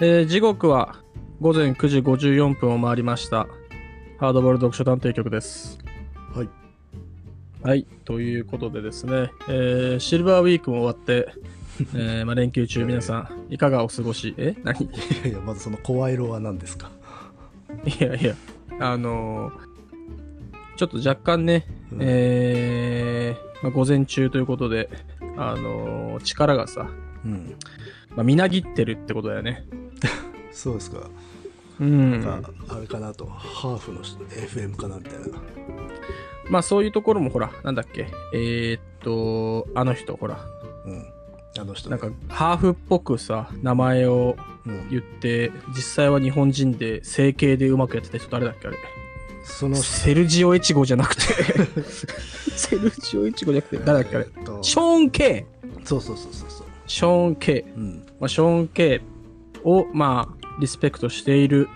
えー時刻は午前9時54分を回りました。ハードボール読書探偵局です。はい。はい。ということでですね、えーシルバーウィークも終わって、えーまあ、連休中皆さん、いかがお過ごし？え？何？いいやいや、まずその声色は何ですか？やいや、あのーちょっと若干ね、うんえーまあ、午前中ということで、あのー力がさ、うん。まあ、みなぎってるってことだよね。そうですか。うん。なんか、あれかなと、ハーフの FM かなみたいな。まあそういうところもほら、なんだっけ、えーっと、あの人、ほら、うん。あの人、なんか、ハーフっぽくさ、名前をうん、言って、実際は日本人で整形でうまくやってた人誰だっけあれ。その人、セルジオ・エチゴじゃなくて、セルジオ・エチゴじゃなくて、誰だっけあれ。えっとショーン・ケイそうそうそうそうそう。ショーン・ケイ。うん。まあ、ショーン・ケイを、まあ、リスペクトしている、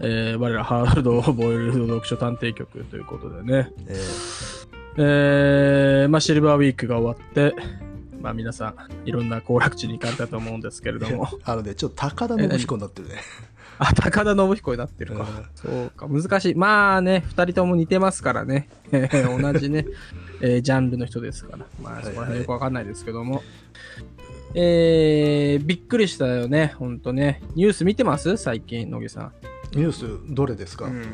えー我らハード ボイルド読書探偵局ということでね。ええー、まあ、シルバーウィークが終わって、まあ、皆さん、いろんな行楽地に行かれたと思うんですけれども、ー、あのね、ちょっと高田信彦になってるね。あ、高田信彦になってるか。そうか、難しい。まあね、二人とも似てますからね。えー同じね、えージャンルの人ですから。まあ、そこら辺よくわかんないですけども。えー、びっくりしたよね、ほんとね。ニュース見てます？最近、野木さん。ニュース、どれですか、うん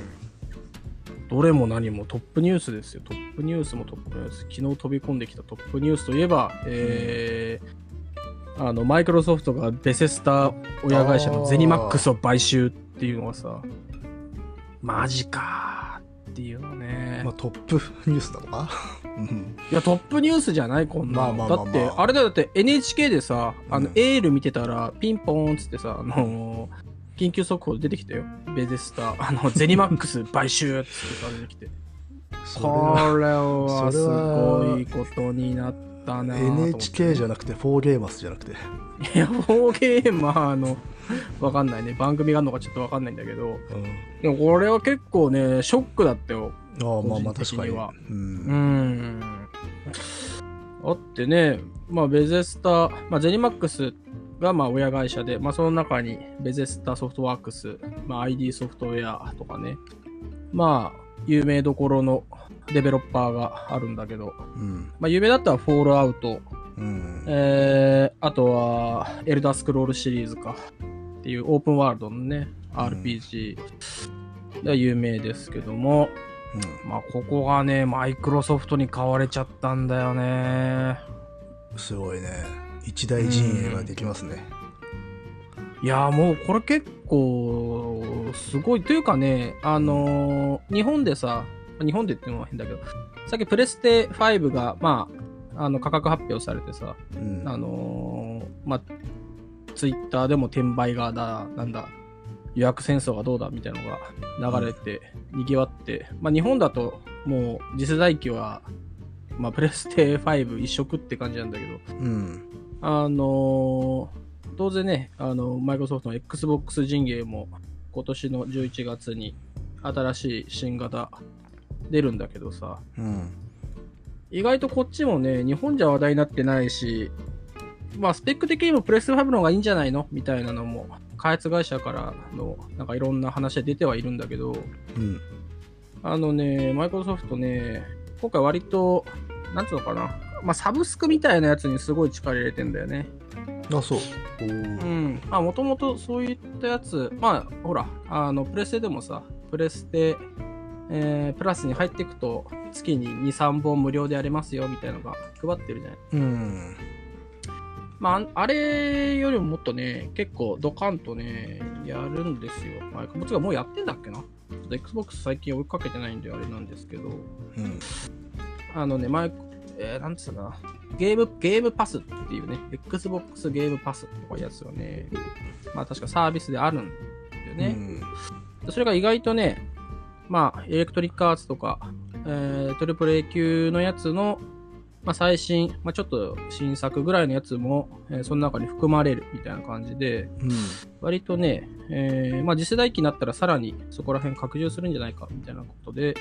どれも何もトップニュースですよ。トップニュースもトップニュース。昨日飛び込んできたトップニュースといえば、えー、あの、マイクロソフトがベセスタ親会社のゼニマックスを買収っていうのがさ、マジかーっていうのね。まあ、トップニュースなのかうん。いや、トップニュースじゃない、こんなだって、あれだよ、だって NHK でさ、あの、うんエール見てたら、ピンポーンっつってさ、あのー緊急速報出てきたよ。ベゼスタ、あの、ゼニマックス買収っつってさ、出てきて。そこれはすごいことになったな NHK じゃなくて、フォーゲーマスじゃなくて。いや、フォーゲーマーの、わかんないね。番組があるのかちょっとわかんないんだけど、うん。でもこれは結構ね、ショックだったよ。ああ、まあまあ、確かに。にはう。うんん。あってね、まあ、ベゼスタ、まあ、ゼニマックスがまあ親会社で、まあ、その中にベゼスタソフトワークス、まあ、ID ソフトウェアとかね、まあ、有名どころのデベロッパーがあるんだけど、うん。まあ、有名だったらフォールアウト、うん。えー、あとは、エルダースクロールシリーズか。っていうオープンワールドのね、RPG が有名ですけども、まあ、ここがね、マイクロソフトに買われちゃったんだよね。うん。すごいね。一大陣営ができますね。いやーもうこれ結構、すごい。というかね、あのー日本でさ、日本でっていうのは変だけど、さっきプレステ5が、まあ、あの、価格発表されてさ、うん。あのーまあ、ツイッターでも転売がだ、なんだ、予約戦争がどうだみたいなのが流れて、賑わって、まあ、日本だともう次世代機は、まあ、プレステ5一色って感じなんだけど、うん。あのー当然ね、あの、マイクロソフトの Xbox 陣営も今年の11月に新しい新型出るんだけどさ、うん。意外とこっちもね、日本じゃ話題になってないし、まあ、スペック的にもプレステ5の方がいいんじゃないのみたいなのも、開発会社からの、なんかいろんな話で出てはいるんだけど、うん。あのね、マイクロソフトね、今回割と、なんつうのかな、まあ、サブスクみたいなやつにすごい力入れてんだよね。あ、そう。おうーん。まあ、もともとそういったやつ、まあ、ほら、あの、プレステでもさ、プレステ、えープラスに入っていくと、月に2、3本無料でやれますよ、みたいなのが配ってるじゃない。うん。まあ、あれよりももっとね、結構ドカンとね、やるんですよ。まあ、もちろんもうやってんだっけな？ちょっと Xbox 最近追いかけてないんであれなんですけど、うん。あのね、前、えー、なんつうかな、ゲーム、ゲームパスっていうね、Xbox ゲームパスとかいうやつがね、まあ確かサービスであるんだよね。それが意外とね、まあ、エレクトリックアーツとか、えー、トリプル A 級のやつの、まあ、最新、まあ、ちょっと新作ぐらいのやつも、えーその中に含まれるみたいな感じで、うん。割とね、えーまあ、次世代機になったらさらにそこら辺拡充するんじゃないかみたいなことで、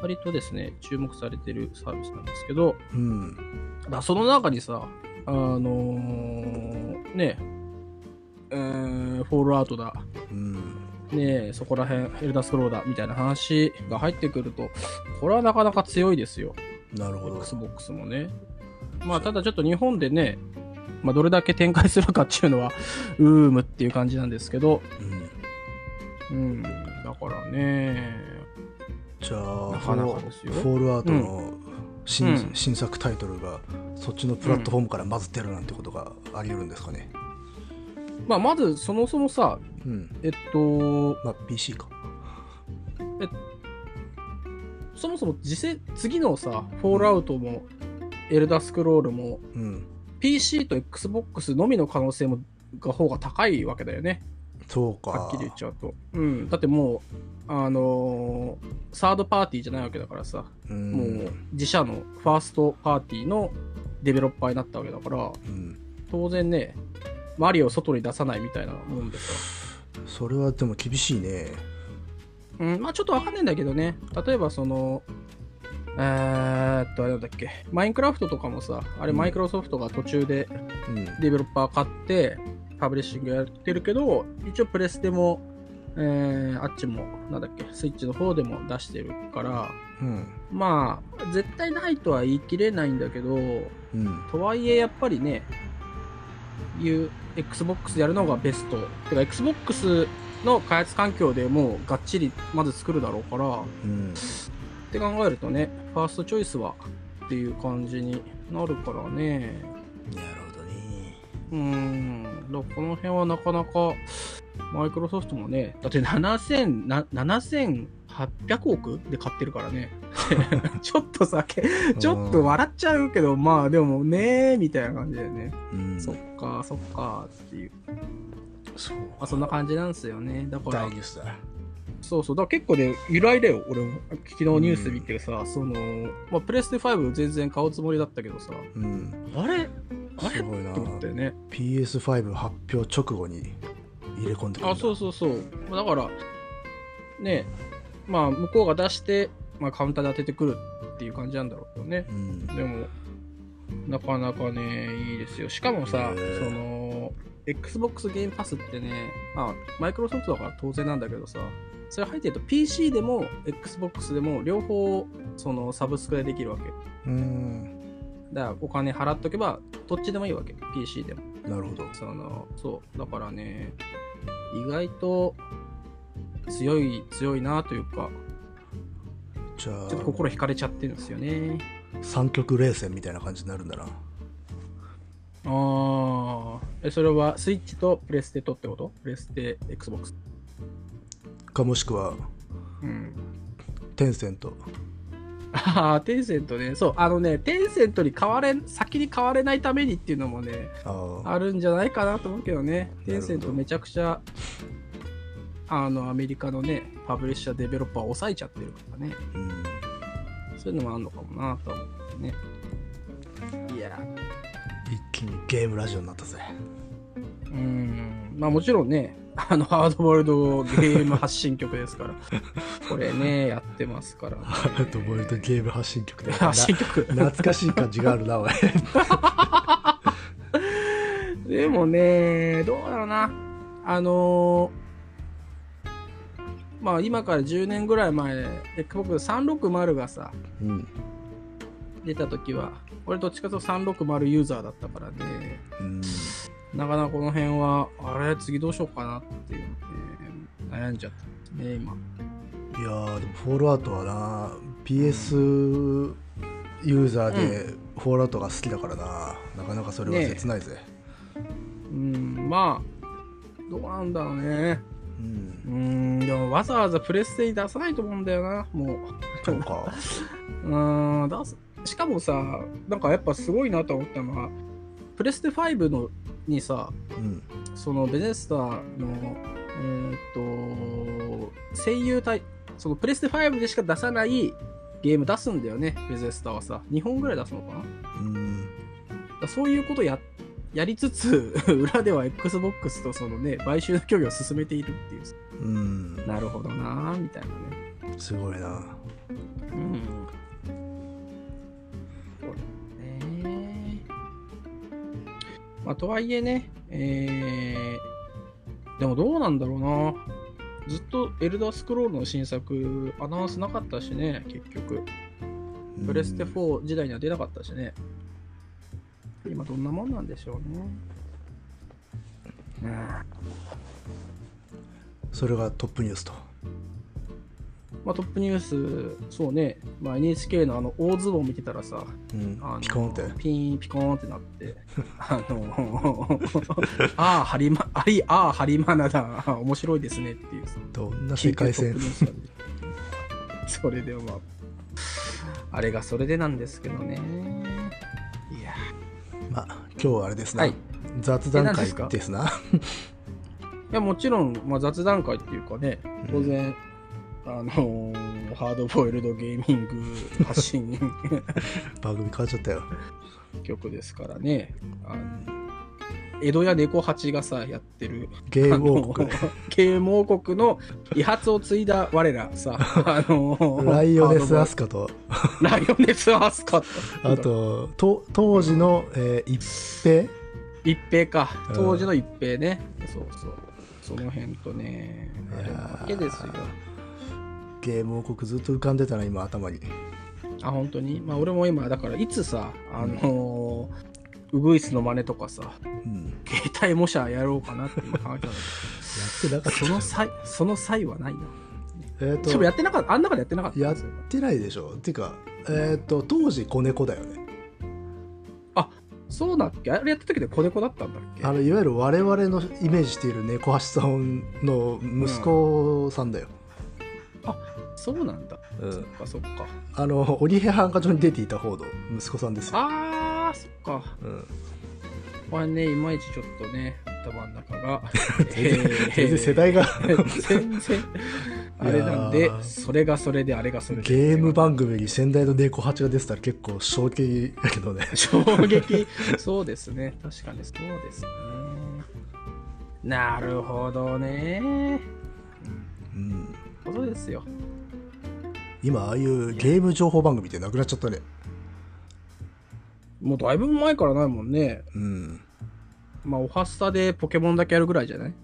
割とですね、注目されてるサービスなんですけど、うん。だその中にさ、あのーね、えーフォールアウトだ、うん。ねえ、そこら辺、エルダースクロールだ、みたいな話が入ってくると、これはなかなか強いですよ。なるほど。Xbox もね。まあ、ただちょっと日本でね、まあ、どれだけ展開するかっていうのは、うーむっていう感じなんですけど、うん。うん、だからね、じゃあ、なかなかですよフォールアウトの新,、うん新作タイトルがそっちのプラットフォームから混ぜてるなんてことがあり得るんですかね。まあ、まずそもそもさ、うん。えっと、まあ PC か。そもそも次世次のさ、フォールアウトも、エルダースクロールも、うん。PC と Xbox のみの可能性もが方が高いわけだよね。そうか。はっきり言っちゃうと。うん。だってもう、あのーサードパーティーじゃないわけだからさ、うん。もう自社のファーストパーティーのデベロッパーになったわけだから、うん。当然ね、マリオを外に出さないみたいなもんですそれはでも厳しいね。よ。うん、まあちょっとわかんないんだけどね、例えばその、えーっと、あれなんだっけ、マインクラフトとかもさ、あれうんマイクロソフトが途中でうん。デベロッパー買って、パブリッシングやってるけど、一応プレステも、えー、あっちも、なんだっけ、スイッチの方でも出してるから、うん。まあ、絶対ないとは言い切れないんだけど、うん。とはいえ、やっぱりね、いう Xbox でやるのがベスト。てか、Xbox の開発環境でもうがっちりまず作るだろうから、うん。って考えるとね、ファーストチョイスはっていう感じになるからね。なるほどね。うーん、この辺はなかなか、マイクロソフトもね、だって7000な7800億で買ってるからね。ちょっとさ、けちょっと笑っちゃうけど、まあでもねみたいな感じだよね。うん。そっか、そっか、っていう。そう。まあ、そんな感じなんですよね。だから大、ニュースだ。そうそう、だから結構ね、由来だよ。俺も、昨日ニュース見てさ、その、まあ、プレステ5全然買うつもりだったけどさ、うん。あれ？あれ？すごいなって思ったよね。PS5 発表直後に入れ込んでくるあ、そうそうそう。まあだから、ね、まあ、向こうが出して、まあ、カウンターで当ててくるっていう感じなんだろうけどね。うん。でも、なかなかね、いいですよ。しかもさその、Xbox ゲームパスってね、まあ、マイクロソフトだから当然なんだけどさ、それ入ってると PC でも Xbox でも両方、その、サブスクでできるわけ。うん。だからお金払っとけば、どっちでもいいわけ。PC でも。なるほど。その、そう。だからね、意外と強い、強いなというか、じゃあ、ちょっと心惹かれちゃってるんですよね。三極冷戦みたいな感じになるんだな。ああ、え、それはスイッチとプレステとってこと？プレステ、Xbox。かもしくは、うん。テンセント。ああ、テンセントね。そう、あのね、テンセントに変われ、先に変われないためにっていうのもね、ああ。あるんじゃないかなと思うけどね。どテンセントめちゃくちゃ、あの、アメリカのね、パブリッシャー、デベロッパーを抑えちゃってるからね。うん。そういうのもあるのかもなとは思ってね。ゲームラジオになったぜ。うーん、まあもちろんね、あの、ハードボールドゲーム発信曲ですから、これね、やってますから、ね。ハードボイルドゲーム発信曲で。発信曲。な懐かしい感じがあるな、おい。でもね、どうだろうな。あのーまあ今から10年ぐらい前、Xbox 360がさ、うん。出た時は、俺どっちかというと360ユーザーだったからね、うん。なかなかこの辺は、あれ、次どうしようかなっていうので、悩んじゃったね、今。いやー、でも、フォールアウトはな、PS ユーザーでフォールアウトが好きだからな、なかなかそれは切ないぜ。うん、まあ、どうなんだろうね。うん。うん、でもわざわざプレステに出さないと思うんだよな、もう。そうか。うん、出す。しかもさ、なんかやっぱすごいなと思ったのは、プレステ5のにさ、うん。そのベネスタの、えーっと、声優対、そのプレステ5でしか出さないゲーム出すんだよね、ベゼスタはさ。2本ぐらい出すのかな？うん。らそういうことや、やりつつ、裏では Xbox とそのね、買収の協議を進めているっていう。うん。なるほどなぁみたいなね。すごいな。うん。まあ、とはいえね、えでもどうなんだろうな。ずっとエルダースクロールの新作、アナウンスなかったしね、結局。プレステ4時代には出なかったしね。今どんなもんなんでしょうね。うんそれがトップニュースとまあ、トップニュース、そうね、まあ、NHK のあの大相撲見てたらさ、うん。あのピコンって。ピーンピコーンってなって、あの、ああ、ハリマ、あり、ああ、ハリマナだ、面白いですねっていうさ、どんな世界線？それでまあ、あれがそれでなんですけどね。いや、まあ今日はあれですね、はい。雑談会ですな。いやもちろん、まあ、雑談会っていうかね、当然、あのーハードボイルドゲーミング発信 番組変わっちゃったよ曲ですからね。あの江戸や猫八がさ、やってる。ゲーム王国ゲーム王国の遺発を継いだ我らさ、あのライオネス・アススカとカ。ライオネスアスカと。あとと当時の、えー一平？一平かうん。当時の一平ね。そうそう。その辺とね、あれいやーわけですよ。ゲーム王国ずっと浮かんでたな今頭に。あ、本当に？まあ俺も今、だからいつさ、あのー、ウグイスの真似とかさ、うん。携帯模写やろうかなって今考えてたんだけど。やってなかった。その際、その際はないな。えっ、でもやってなかった、あん中でやってなかったんやっ。てないでしょ。っていうかえっ、と当時子猫だよね。そうだっけ？あれやった時で子猫だったんだっけ？あのいわゆる我々のイメージしている猫橋さんの息子さんだよ、そうなんだ。うんそっかそっか。あの鬼平犯科帳に出ていた方の息子さんですよ、あー、そっか。うん、これね、いまいちちょっとね、頭の中が。全然全然世代が全然、あれなんでそれがそれで、あれがそれで。ゲーム番組に先代の猫八が出てたら結構衝撃だけどね 衝撃。そうですね。確かにそうですね。なるほどね。うんそうですよ。今ああいうゲーム情報番組ってなくなっちゃったねもうだいぶ前からないもんね。うんまあ、おはスタでポケモンだけやるぐらいじゃない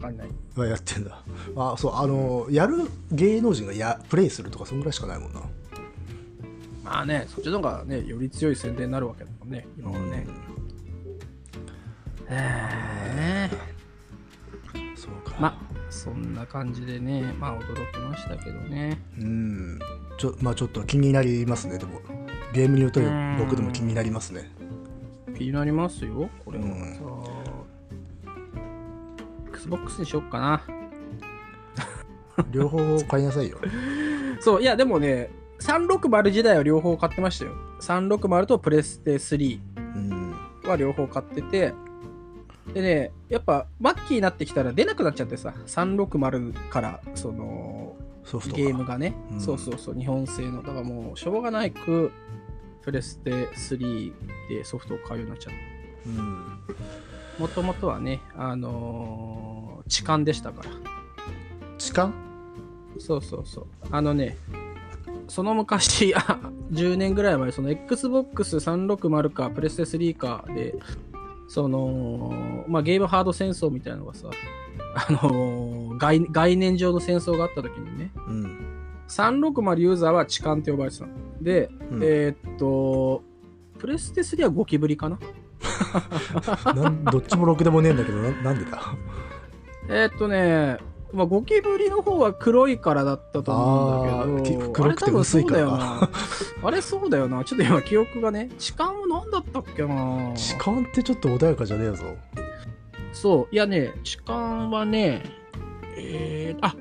わかんない。はやってんだあそうあのやる芸能人がやプレイするとかそんぐらいしかないもんなまあね、そっちの方がね、より強い宣伝になるわけだもんね、今はね。へえ。そうかまあ、そんな感じでね、まあ驚きましたけどね。うんちょまあちょっと気になりますねでもゲームに言うとうん僕でも気になりますね気になりますよ、これはうんさ。Xbox にしよっかな。両方買いなさいよ そう、いや、でもね、360時代は両方買ってましたよ。360とプレステ3うんは両方買ってて、でね、やっぱ、マッキーになってきたら出なくなっちゃってさ、360から、その、ゲームがね、うんそうそうそう、日本製の。だからもう、しょうがないく、プレステ3でソフトを買うようになっちゃった。うんもともとはね、あのー痴漢でしたから。痴漢？そうそうそう。あのね、その昔、あ10年ぐらい前、その Xbox360 か、プレステ3かで、その、まあ、ゲームハード戦争みたいなのがさ、あのー概概念上の戦争があった時にね、うん。360ユーザーは痴漢って呼ばれてたの。で、うん。えーっと、プレステ3はゴキブリかな？どっちもろくでもねえんだけどななんでだ？えーっとね、まあ、ゴキブリの方は黒いからだったと思うんだけど、あれ多分そうだよな。あれそうだよな。ちょっと今記憶がね、痴漢は何だったっけな痴漢ってちょっと穏やかじゃねえぞそう。いやね、痴漢はね、えー、あ、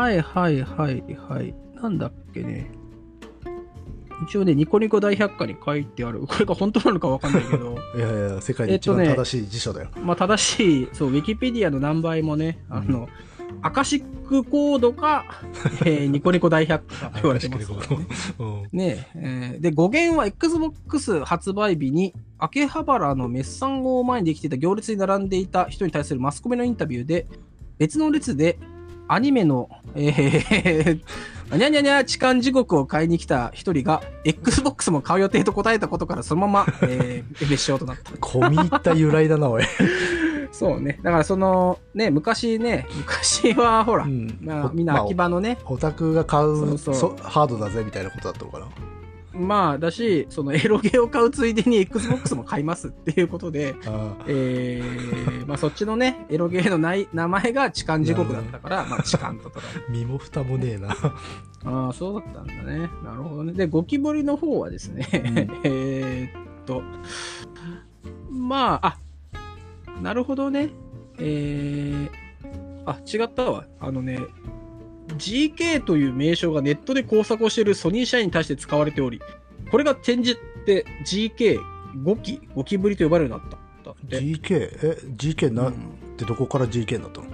はいはいはいはい。なんだっけね。一応ね、ニコニコ大百科に書いてある。これが本当なのかわかんないけど、いやいや世界で一番えっとね正しい辞書だよ、まあ正しい、そう、ウィキペディアの何倍もね、あの、アカシックコードか、えー ニコニコ大百科と言われてますからね。うんねええーで、語源は Xbox 発売日に、秋葉原のメッサン号前にできていた行列に並んでいた人に対するマスコミのインタビューで、別の列でアニメの、えー、にゃにゃにゃ痴漢地獄を買いに来た一人が、Xbox も買う予定と答えたことから、そのまま、えー、別称となった。込み入った由来だなおい そうね。だからその、ね、昔ね、昔はほら、うんまあ、みんな秋葉のね、オタクが買うそうハードだぜみたいなことだったのかなまあ、だし、そのエロゲーを買うついでに Xbox も買いますっていうことで、あえー、まあそっちのね、エロゲーのない名前が痴漢時刻だったから、まあ痴漢ととか。ー身も蓋もねえなああ、そうだったんだね。なるほどね。で、ゴキブリの方はですね、えーっと、まあ、あ、なるほどね。えー、あ、違ったわ。あのね、GK という名称がネットで工作をしているソニー社員に対して使われており、これが転じて GK、ゴキ、ゴキブリと呼ばれるようになった。GK え GK な、うん。ってどこから GK になったの？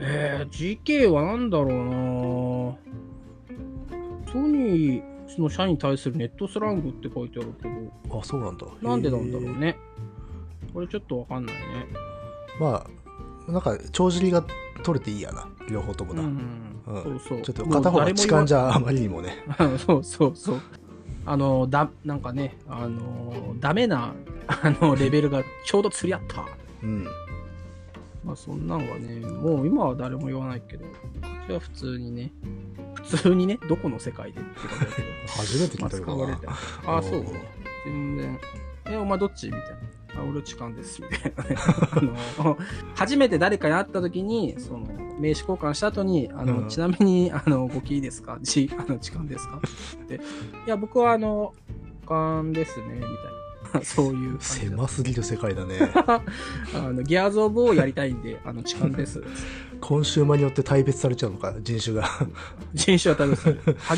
えー、GK はなんだろうな。ソニーの社員に対するネットスラングって書いてあるけど、あそうなんだ。なんでなんだろうね。これちょっとわかんないね。まあなんか帳尻が取れていいやな。両方ともな、うん、うんそうそう。ちょっと片方が痴漢じゃ。ゃあまりにもね そうそうそう。あの、だ、なんかね、あの、ダメな、あの、レベルがちょうど釣り合った。うんまあ、そんなんはね、もう今は誰も言わないけど、こっちは普通にね、普通にね、どこの世界でって感じだけど。初めて聞まあ、いたけどな使われて ああ、そううん。全然。え、お前どっちみたいな。あ、俺痴漢です。みたいなね。あの、初めて誰かに会った時に、その、名刺交換した後に、あの、うんちなみに、あの、ごきですか？ち、あの、痴漢ですか？って。いや、僕はあの、痴漢ですね、みたいな。そういう狭すぎる世界だね あの、ギアーズ・オブ・をやりたいんで、あの、痴漢です。コンシューマーによって大別されちゃうのか人種が人種は多分、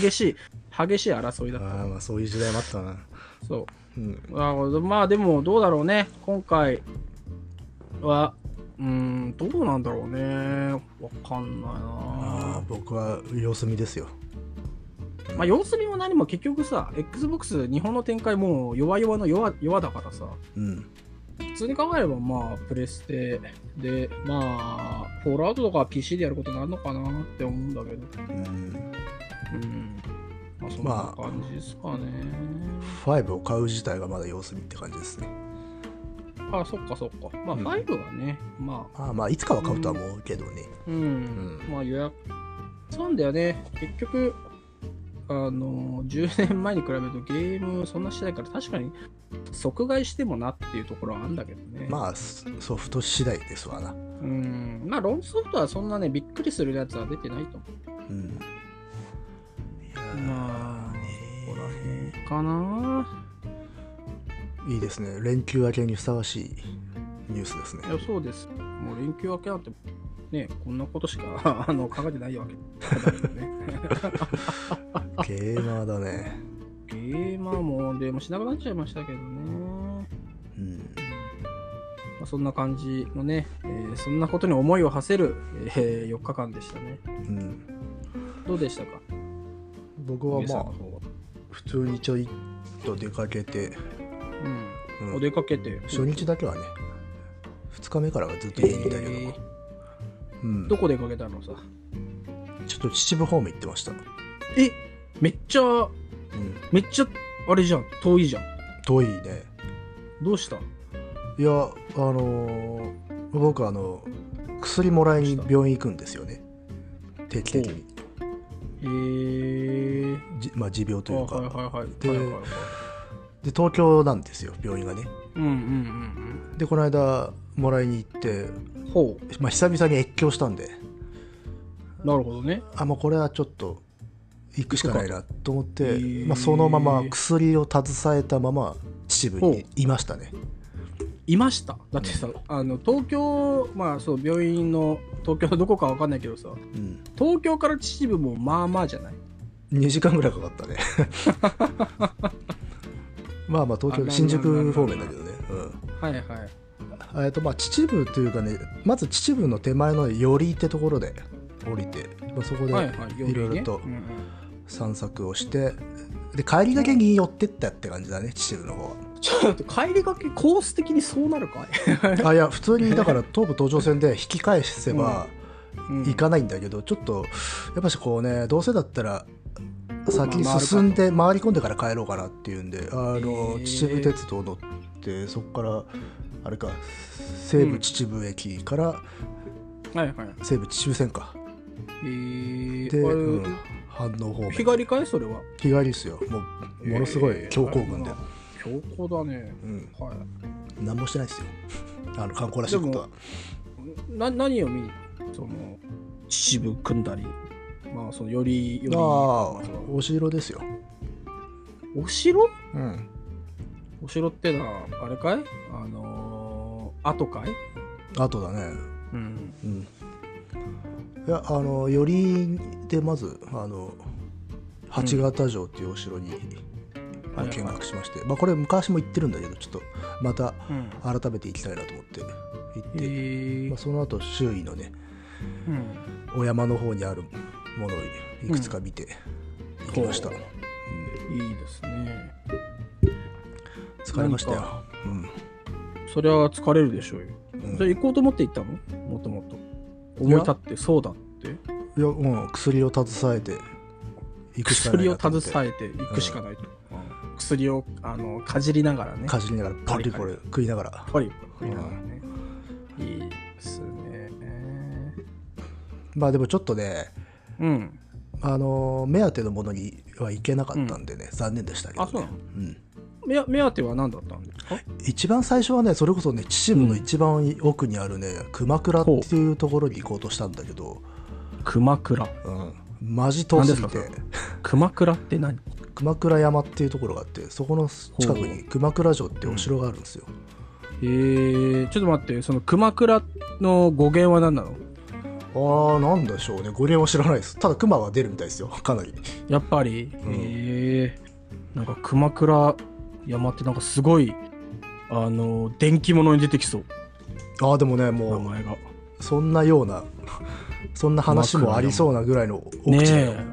激しい、激しい争いだった。ああまあそういう時代もあったなそう。うんあまあでもどうだろうね今回はうーんどうなんだろうね。わかんないああな僕は様子見ですよ。まあ様子見も何も結局さ XBOX 日本の展開もう弱々の弱弱だからさ。うん。普通に考えればまあプレステでまあフォールアウトとかは PC でやることになるのかなって思うんだけど。うん。うん。まあそんなまあ感じですかね、5を買う自体がまだ様子見って感じですねあそっかそっか。まあうん。5はね、まあ。ああまあいつかは買うとは思うけどね。うん、うん。まあ予約、そうなんだよね。結局、あの、10年前に比べるとゲームそんなしてないから、確かに即買いしてもなっていうところはあるんだけどね。まあソソフト次第ですわな。うん。まあ、ロンソフトはそんなね、びっくりするやつは出てないと思う。ん。いやまあ、ねここら辺かな。いいですね連休明けにふさわしいニュースですねいや、そうです。もう連休明けなんて、ね、こんなことしか あの考えてないわけ。ゲーマーだねゲーマーも、でもしなくなっちゃいましたけどね。うんまあ、そんな感じのね、えーそんなことに思いを馳せる、え4日間でしたね。うんどうでしたか？僕はまあ普通にちょいっと出かけて、うん。うんお出かけて。初日だけはね2日目からはずっと家にいたけど、えー。うん、どこ出かけたのさ？ちょっと秩父方面行ってました、え？めっちゃ、うん、めっちゃ、あれじゃん、遠いじゃん。遠いね。どうした？いやあのー僕あの薬もらいに病院行くんですよね。定期的に。えー、じ、まあ、持病というか、あはいはいはい。ではいはいはい。で東京なんですよ病院がね。うんうんうんでこの間もらいに行って、う。ん。ほまあ、久々に越境したんで。う。なるほどね。あもうこれはちょっと行くしかないなと思って、まあ、そのまま薬を携えたまま秩父にいましたね。いました？だってさ、あの、東京、まあそう、病院の、東京のどこかわかんないけどさ、うん。東京から秩父もまあまあじゃない？2時間ぐらいかかったね まあまあ東京あ新宿方面だけどね、はいはい。うん、えっとまあ秩父というかねまず秩父の手前の寄居ってところで降りて、まあ、そこではいはい。いろいろとうんうん。散策をしてで帰りがけに寄ってったって感じだね秩父の方は。ちょっと帰りがけコース的にそうなるかい、あいや普通にだから東武東上線で引き返せばうん。行かないんだけど、ちょっとやっぱしこうねどうせだったら先進んで回り込んでから帰ろうかなっていうんであの秩父鉄道乗ってそこからあれか西武秩父駅から。西武秩父線か、えー、で、反応方面。日帰りかいそれは？日帰りですよ。もうものすごい強行軍で、強行だね。うん、は何もしてないですよ。あの観光らしいことは。い。な、何を見に、その、秩父組んだり、まあ、その、より、より、あお城ですよ、お城？うん、お城ってのは、あれかい？あのー、後かい？あとだね。うん。うん。いやあの寄りでまずあの八形城っていうお城に、まあはいはい見学しまして、まあ、これ昔も行ってるんだけどちょっとまたうん。改めて行きたいなと思って行って、えー。まあ、その後周囲のねうん。お山の方にあるものをいくつか見て行きました、ほうんいいですね。疲れましたよ何、うんそれは疲れるでしょうよ。うんそれ行こうと思って行ったの？もともと。思い立って、そうだって？いやもう薬を携えて行くしかない薬を携えて行くしかないと。うん薬をあのかじりながらね。かじりながらパリコレ食いながらパリパリながらね。いいですね。まあでもちょっとねうん。あの目当てのものには行けなかったんでね、残念でしたけど、ね、うん、目目当ては何だったんですか？一番最初はねそれこそね秩父の一番奥にあるね、熊倉っていうところに行こうとしたんだけど、熊倉？うん、マジ遠すぎて。熊倉って何？熊倉山っていうところがあってそこの近くに熊倉城ってお城があるんですよ、えー、ちょっと待って、その熊倉の語源は何なの？ああなんでしょうね語源は知らないですただ熊は出るみたいですよ かなりやっぱり、んえー、なんか熊倉山ってなんかすごい、あの、電気物に出てきそう、ああでもね名もう前が。そんなような そんな話もありそうなぐらいの奥ね地だよ、え。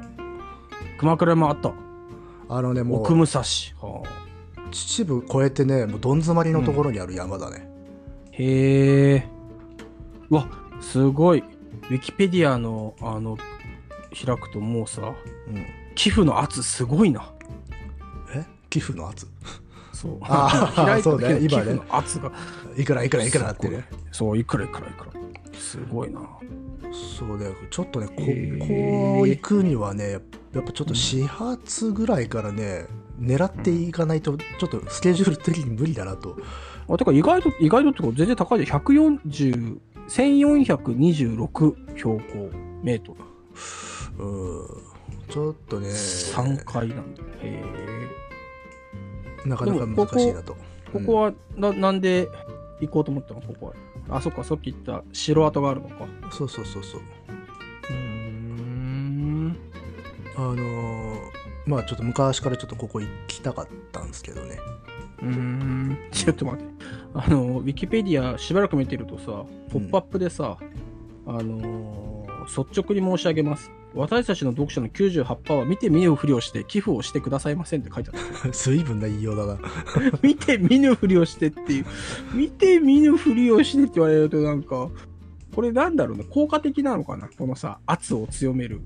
熊倉山あった？あのねもう奥武蔵。はあ、秩父越えてねもうどん詰まりのところにある山だね、へえ。うわ、すごい。ウィキペディアの、あの、開くともうさ、うん。寄付の圧すごいな。え？寄付の圧？そう。あー開いた時の寄今ね。付の圧が。いくらいくらいくらってね。そう、いくらいくらいくら。すごいな。そうねちょっとねここ行くにはねやっぱちょっと始発ぐらいからね狙っていかないとちょっとスケジュール的に無理だなと。あ、てか意外と、意外とってこと全然高いで、140、1426標高メートル。うんちょっとね3階なんだ。へえ。なかなか難しいなとここはな、なんで行こうと思ったの？ここは。あ、そっか、さっき言った城跡があるのか。うんそうそうそうそううーん。あのーまあちょっと昔からちょっとここ行きたかったんですけどねうーん。ちょっと待って。あの、ウィキペディアしばらく見てるとさ、ポップアップでさ、あのー率直に申し上げます。私たちの読者の98%は見て見ぬふりをして寄付をしてくださいませんって書いてある。随分な言いようだな 見て見ぬふりをしてっていう。見て見ぬふりをしてって言われるとなんか、これなんだろうね。効果的なのかなこのさ、圧を強める。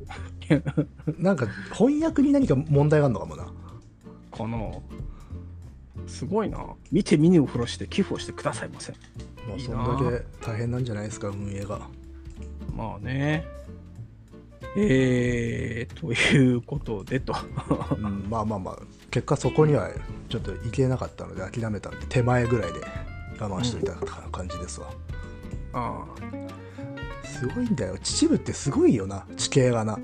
なんか翻訳に何か問題があるのかもなかなすごいな。見て見ぬふりをして寄付をしてくださいません。まあそんだけ大変なんじゃないですか運営がまあね。えー、ということでと。うん、まあまあまあ結果そこにはちょっと行けなかったので諦めたんで手前ぐらいで我慢しといた感じですわ、あすごいんだよ秩父ってすごいよな地形がなあ、うん。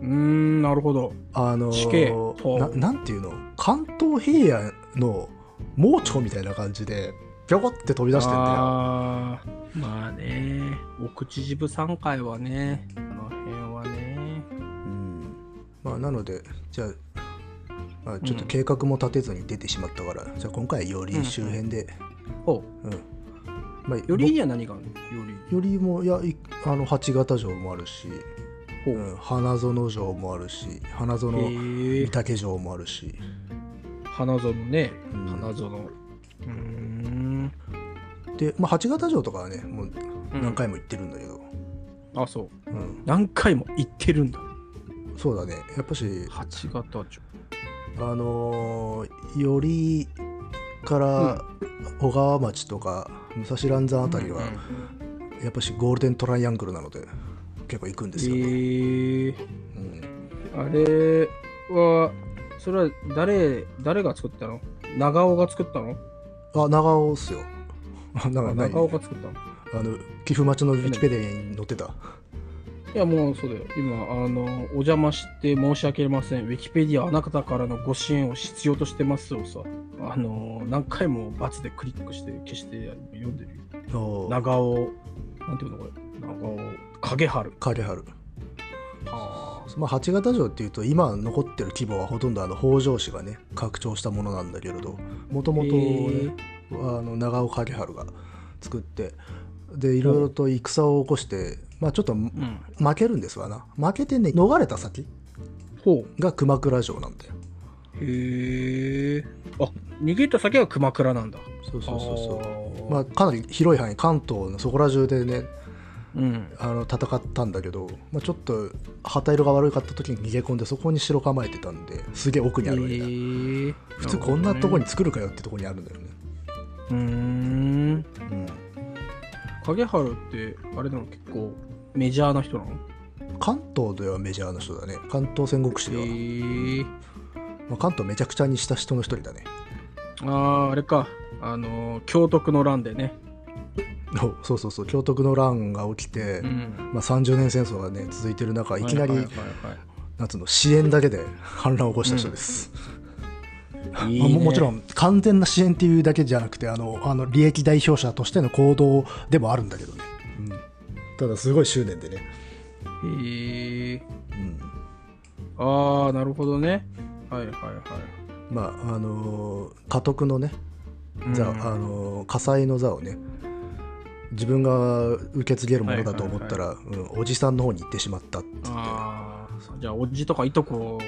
うーん、なるほど。あのー地形ななんていうの？関東平野の盲腸みたいな感じでぴょこって飛び出してんだよ。まあね。奥秩父山海はね、あの辺はね。うん。まあなのでじゃあまあ、ちょっと計画も立てずに出てしまったから、じゃあ今回はより周辺で、お。うん。まあ、よりには何があるの？より。よりもいやいあの八形城もあるし、ほううん、花園城もあるし花園へ御え。嶽城もあるし、花園ね。うん花園。うーん。で、まあ、八形城とかはねもううん何回も行ってるんだけど、あ、そう。うん何回も行ってるんだ。そうだねやっぱし八形城。あのー、よりから小川町とか武蔵蘭山あたりは、やっぱしゴールデントライアングルなので結構行くんですよ、えー、うん、あれは、それは誰、誰が作ったの？長尾が作ったの？あ長尾っすよ。あなんか何長尾が作ったの？あの寄付町のウィキペディアに載ってた。いやもうそうだよ。今、あの、お邪魔して申し訳ありません。ウィキペディアあなたからのご支援を必要としてますをさ、あの、何回も×でクリックして消して読んでるよ。長尾、なんていうのこれ？長尾、影春。影春はまあ、八形城っていうと今残ってる規模はほとんどあの北条氏がね拡張したものなんだけれどもともとねあの長尾影春が作ってでいろいろと戦を起こして、まあ、ちょっとうん。負けるんですわな負けてね逃れた先ほが熊倉城なんだよう。へえ。あ、逃げた先は熊倉なんだ。そうそうそうそううまあ、かなり広い範囲関東のそこら中でねうん。あの戦ったんだけど、まあ、ちょっと旗色が悪かった時に逃げ込んでそこに城構えてたんですげえ奥にあるわけだ、へえ普通こんなとこにる作るかよってとこにあるんだよね、うーん。うん、影春って、あれでも結構メジャーな人なの？関東ではメジャーな人だね関東戦国史では、へえ。まあ、関東めちゃくちゃにした人の一人だねああ、あれか。あのー、京徳の乱でね。おそうそうそう京徳の乱が起きて、うん。まあ、30年戦争がね続いてる中いきなり、はいはいはいなんつうの支援だけで反乱を起こした人です、はいいいねまあももちろ。ん完全な支援っていうだけじゃなくてあのあの利益代表者としての行動でもあるんだけどね、うん、ただすごい執念でね、へえ。うん、ああ、なるほどね。はいはいはい。まああのー家督のね座、うんあのー火災の座をね自分が受け継げるものだと思ったら、うんおじさんの方に行ってしまったって言ってじゃあ、おじとかいとこ、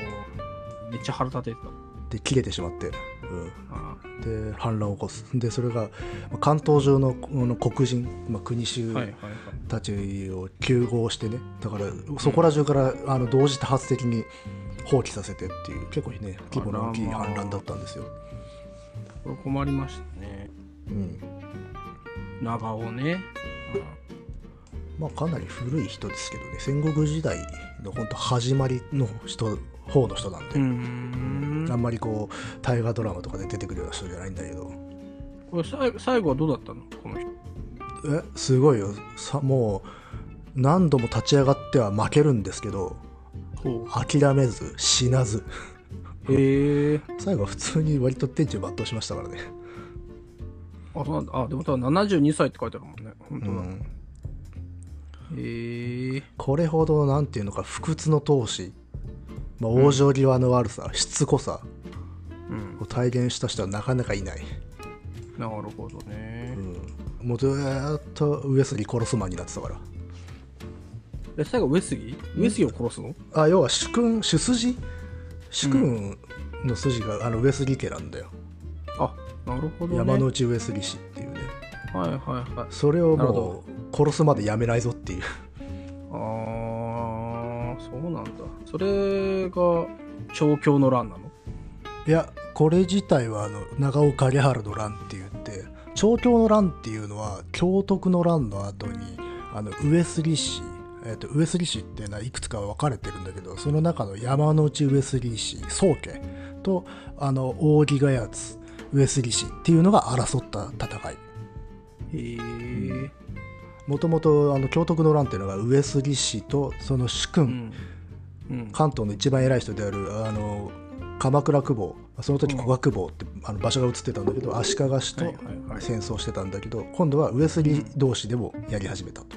めっちゃ腹立ててた。で切れてしまって、あうん、で反乱を起こすでそれがまあ関東中のこの黒人、まあ、国衆。たちを救合してねだからそこら中からあの同時多発的に放棄させてっていう結構ね規模の大きい反乱だったんですよ。これ困りましたね。うん長尾ね。まあ、かなり古い人ですけどね。戦国時代の本当始まりの人方の人なんで、うーん。あんまりこう大河ドラマとかで出てくるような人じゃないんだけど。これさい最後はどうだったの？この人。え？すごいよ。さもう何度も立ち上がっては負けるんですけどほ諦めず死なず。え。最後は普通に割と天中抜刀しましたからね、あ、そうなんだ。あ、でもただ72歳って書いてあるもんね。本う当だ。ん、へえ。これほどなんていうのか不屈の闘志、まあ、往生際の悪さ、しつこさ。うん。を体現した人はなかなかいない、なるほどね。う。ん、もうずーっと上杉殺すマンになってたから。え、最後上杉？上杉を殺すの？あ要は主君主筋？主君の筋が、あの上杉家なんだよ。あ、なるほどね。山之内上杉氏っていうねはいはいはい。それをもう殺すまでやめないぞっていう あー、そうなんだ。それが調教の乱なの？いやこれ自体はあの長尾影原の乱って言って長教の乱っていうのは京徳の乱の後にあの上杉氏えー、と上杉氏っていうのはいくつか分かれてるんだけどその中の山之内上杉氏宗家とあの扇ヶ谷津上杉氏っていうのが争った戦い。へえ。もともとあの京徳の乱っていうのが上杉氏とその主君、うん。うん。関東の一番偉い人であるあの鎌倉久保。その時古賀久保って、あの場所が移ってたんだけど足利氏と戦争してたんだけど、今度は上杉同士でもやり始めたと。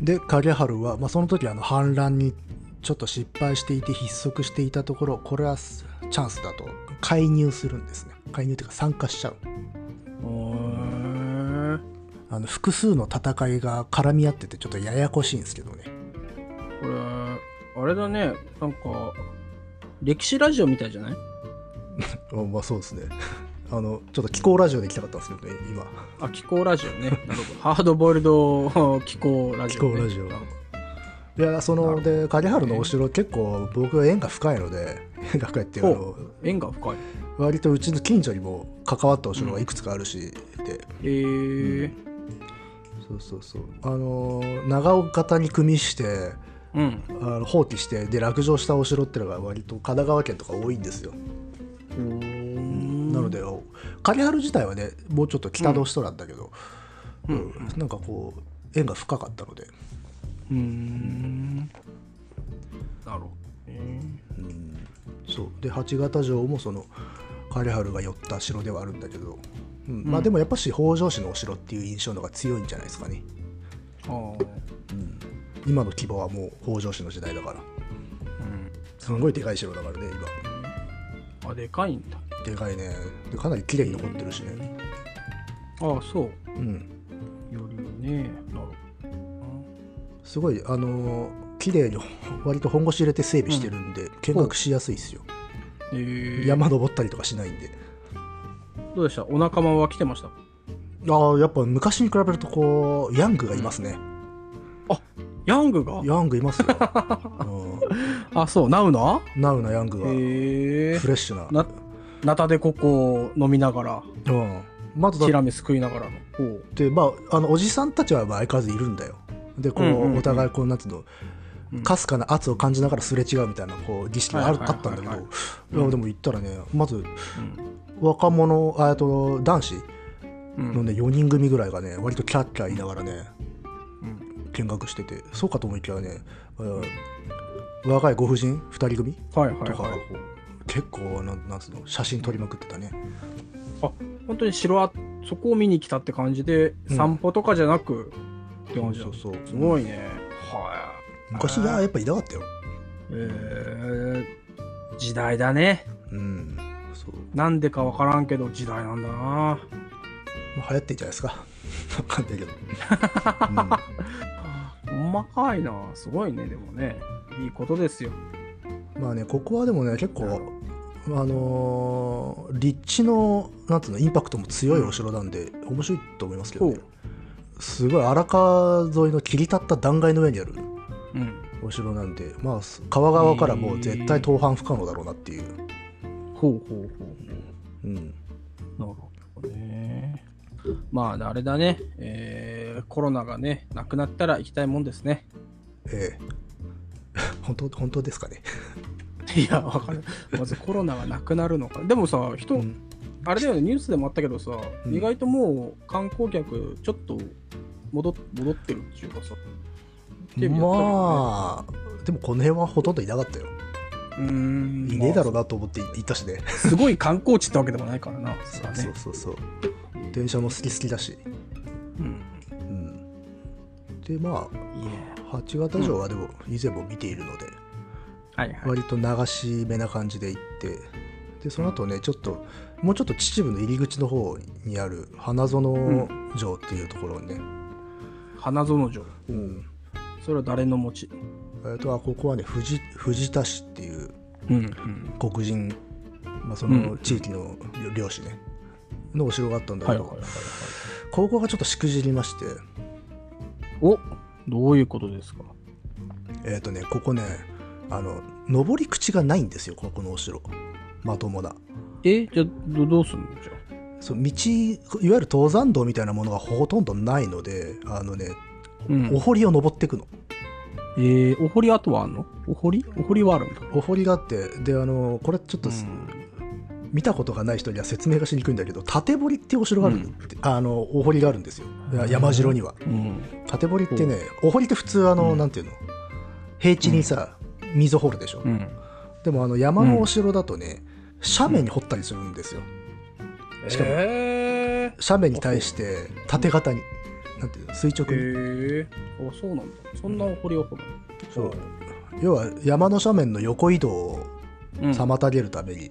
で影春は、まあ、その時あの反乱にちょっと失敗していて筆足していたところこれはチャンスだと。介入するんですね介入というか参加しちゃうあの複数の戦いが絡み合っててちょっとややこしいんですけどねこれ、あれだね。なんか、歴史ラジオみたいじゃない？あ まあそうですね あのちょっと気候ラジオで行きたかったんですけどね今あ、気候ラジオね。なるほど。ハードボイルド気候ラジオ、ね。気候ラジオいやそので影原のお城結構僕は縁が深いのでが深いっていうあの縁が深い。割とうちの近所にも関わったお城がいくつかあるし、で。え。ー。そうそうそう。あの長尾型に組みしてうん。あの放棄してで落城したお城っていうのが割と神奈川県とか多いんですよ、なので狩原自体はねもうちょっと北の人なんだけど、うん。うん。なんかこう縁が深かったので、うーん。なるほどね。うんそうで八形城もその狩原が寄った城ではあるんだけど、うんまあでもやっぱし北条氏のお城っていう印象の方が強いんじゃないですかねああ。今の規模はもう北条氏の時代だからうん。すごいでかい城だからねあ、でかいんだ。今でかいねでかなり綺麗に残ってるしねああ、そう。うんよりね。なるほすごいあのー綺麗に割と本腰入れて整備してるんで、見学しやすいですよ、ど。えー、山登ったりとかしないんで。どうでした？お仲間は来てました？ああやっぱ昔に比べるとこうヤングがいますね、ヤングが？ヤングいますよ、うあ、そう、ナウナ？ん、ナウなヤングがフレッシュな、な、ナタデココを飲みながら、うん、まずティラミス食いながらの。ほう。てまああのおじさんたちはまあ相変わらずいるんだよでこう,、うんうんうん。お互いこうなんつうのうん。かすかな圧を感じながらすれ違うみたいなこう儀式があったんだけど、でも言ったらねまずうん。若者あと男子うん。のね4人組ぐらいがね割とキャッキャ言いながらねうん。見学しててそうかと思いきやねうん若いご婦人2人組はいはいとかはい。結構なんなんつうの写真撮りまくってたね。あ、本当に城は、そこを見に来たって感じで、うん。散歩とかじゃなく、って感じだそうそうすごいね。は昔いややっぱいなかったよい。えー、時代だね。うんそう、なんでかわからんけど、時代なんだな。まあ、流行ってんじゃないですか わかんないけど、ほんまかいな。すごいね、でもね。いいことですよ。うん、まあねここはでもね結構あのー立地のなんつうのインパクトも強いお城なんで、面白いと思いますけど、ねほ、すごい荒川沿いの切り立った断崖の上にあるうん。お城なんでまあ川側からもう絶対登攀不可能だろうなっていう、ほうほうほう。うん、なるほどね。まあ、あれだね。えー、コロナがね、なくなったら行きたいもんですね。ええ 本当本当ですかね、いや、わかる。まずコロナがなくなるのか。でもさ、人、うんあれだよね、ニュースでもあったけどさ、うん意外ともう観光客、ちょっと戻っ戻ってるっていうかさ。テレビやったりねまあでもこの辺はほとんどいなかったようーん。いねえだろうまなと思って行ったしね、あすごい観光地ってわけでもないからな。そらねそうそうそう電車も好き好きだし、うん。うん、でまあいえ。八形城はでも以前も見ているので、はいはい。割と流し目な感じで行ってでその後ねちょっともうちょっと秩父の入り口の方にある花園城っていうところにね、花園城。うん。それは誰の持ち？えっとあここはね藤藤田市っていううんうん。黒人、まあ、そうんの地域の領主ね、のお城があったんだけど。ここがちょっとしくじりまして。おどういうことですか？えっ、とねここねあの登り口がないんですよここのお城。まともなえじゃあどどうすんの？じゃそう道いわゆる登山道みたいなものがほとんどないのであのね、あ。うん。お堀を登っていくの。えー、お堀跡はあんの？お堀？お堀はあるんだ。お堀があってであのこれちょっと、うん。見たことがない人には説明がしにくいんだけど縦堀ってお城があるって、あのお堀があるんですよ。や山城には。うん。縦堀ってねお堀って普通あの、うん。なんていうの？平地にさ、溝掘るでしょ、うん。でもあの山のお城だとね、斜面に掘ったりするんですよ。しかもえ斜面に対して縦型になんていうの垂直ー、に、えー、あ、そうなんだ。そんなお堀を掘るそう。要は山の斜面の横移動をうん。妨げるために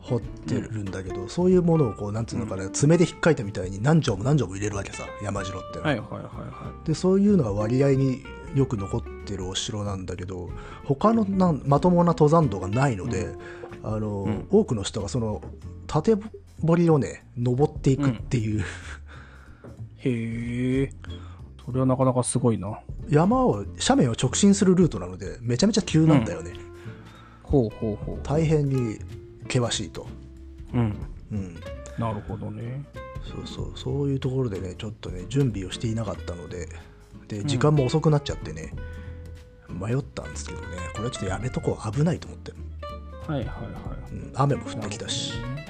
掘ってるんだけど、そういうものをこうなんつうのかな、爪で引っかいたみたいに何丁も何丁も入れるわけさ山城ってのは、はいはいはいはでそういうのが割合によく残ってるお城なんだけど他のなんまともな登山道がないので、あのうん多くの人がその縦堀をね登っていくっていう、い。へえ。それはなかなかすごいな。山を斜面を直進するルートなのでめちゃめちゃ急なんだよね、ほうほうほう。大変に険しいと、うん。うん、なるほどね。そうそうそういうところでねちょっとね準備をしていなかったのでで時間も遅くなっちゃってね、迷ったんですけどねこれはちょっとやめとこう危ないと思って、はいはいはい。うん、雨も降ってきたし、ね。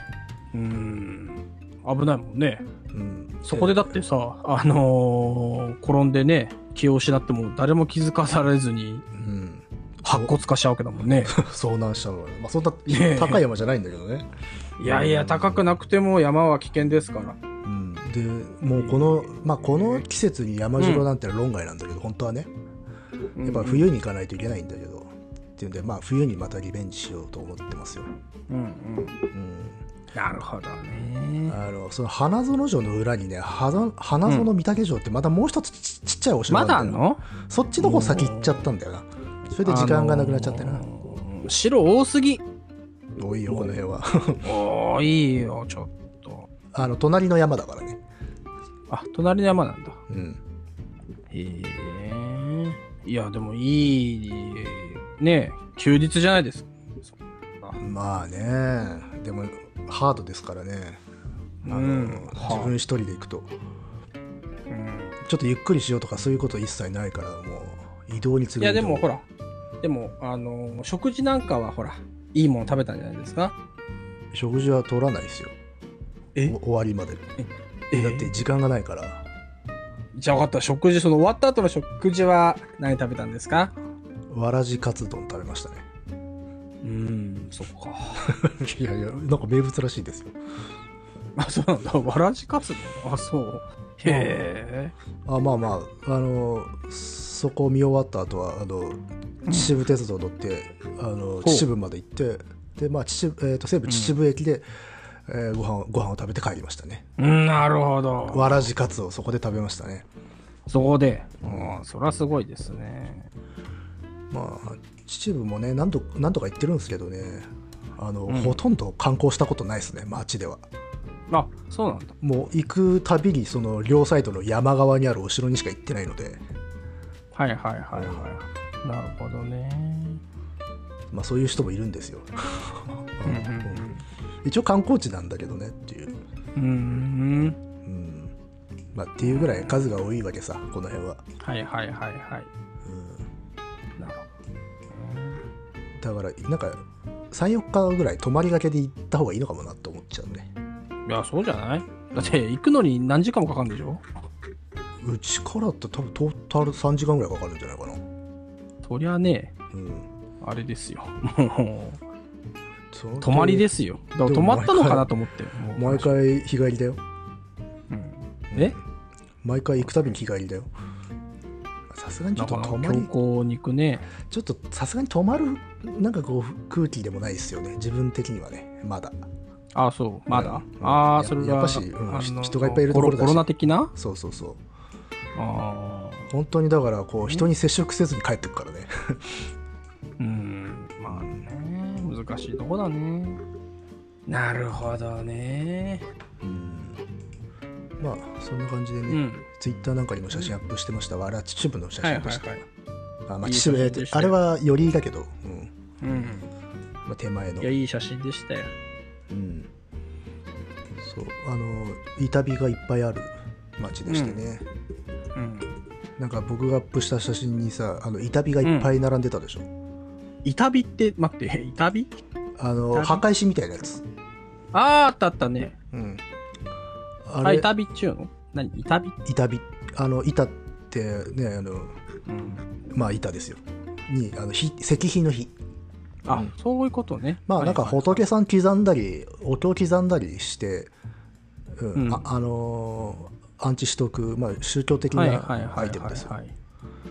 うーん。危ないもんね。うん、そこでだってさ、あのー転んでね、気を失っても誰も気づかされずにうん、白骨化しちゃうわけだもんね。遭難したのは、まあ、そんな高い山じゃないんだけどね、いやいや、高くなくても山は危険ですから。うん、でもうこの、まあ、この季節に山城なんて論外なんだけど、本当はね。やっぱ冬に行かないといけないんだけど、っていうんでまあ冬にまたリベンジしようと思ってますよ、うんうん。うん、なるほどね。あのその花園城の裏にね花花園御嶽城ってまたもう一つちちっちゃいお城まなんだよ、だあんの？そっちの方先行っちゃったんだよな。それで時間がなくなっちゃってな、あのー白多すぎ。多いよこの辺は。おー、いいよ、ちょっと。あの隣の山だからね。あ、隣の山なんだ。うん。へえ。いや、でもいい、ね。休日じゃないですか。まあね。でもハードですからね。あの、うん。自分一人で行くと。うん。ちょっとゆっくりしようとかそういうこと一切ないからもう移動に次ぐいや、でもほらら、でも、あの、食事なんかはほら、いいもの食べたんじゃないですか？食事は取らないですよえ？お終わりまで。え？だって時間がないから。じゃあ分かった。食事、その終わった後の食事は何食べたんですか？わらじカツ丼食べましたね。うん、そっか。いやいやなんか名物らしいですよ。あ、そうなんだ。わらじカツ丼？あ、そう。へえ。あまあまああのそこを見終わった後はあの秩父鉄道乗って、あの秩父まで行ってでまあ秩父、えー、と西武秩父駅で、えーご飯をご飯を食べて帰りましたねうん、なるほど。わらじカツをそこで食べましたねそこで？うん、そりゃすごいですね。まあ秩父もね何度何度か行ってるんですけどねあの、うんほとんど観光したことないですね街ではあ、そうなんだ。もう行くたびにその両サイドの山側にあるお城にしか行ってないのではいはいはいはい。なるほどね。まあそういう人もいるんですようんうん一応観光地なんだけどねっていう。うん。まあ、っていうぐらい数が多いわけさこの辺は、はいはいはいはい。うん、なるだからなんか34日ぐらい泊まりがけで行った方がいいのかもなって思っちゃうね。いや、そうじゃない？だって行くのに何時間もかかるんでしょ？うちからって多分トータル3時間ぐらいかかるんじゃないかな。そりゃね、うん。あれですよ。もう、泊まりですよ。だから泊まったのかなと思って。毎回日帰りだよ。うん。え？毎回行くたびに日帰りだよ。さすがにちょっと泊まり行に行くね。ちょっとさすがに泊まるなんかこう空気でもないですよね。自分的にはね。まだ。あ、そう、まだ？うん。ああ、やそれは。やっぱしうん。人人がいっぱいいるところだし。コロナ的な？そうそうそう。ああ。本当にだからこう人に接触せずに帰ってくからね。うん、難しいとこだね。なるほどね。うん。まあそんな感じでね、うん。ツイッターなんかにも写真アップしてました。わら秩父の写はいはい真でした、はい。あまあいい秩父え写真でしたよ。ーとあれは寄りだけど、うん。うん。まあ、手前の。いや、いい写真でしたよ。うん、そう。あの板火がいっぱいある街でしてね、うん。なんか僕がアップした写真にさあの板火がいっぱい並んでたでしょ、板火って、待って、板火？あの墓石みたいなやつ、ああ、あったあったね。うん、ああ、れ板火っちゅうの？何？板火？板火。あの板ってねあのうん。まあ板ですよ。にあの火石碑の火。あ、うん。そういうことね。まあなんかはい。はい仏さん刻んだりお経刻んだりして、うん。うん。ああのー安置しとく、まあ、宗教的はいなはいはいはい。アイテムですよ。はい。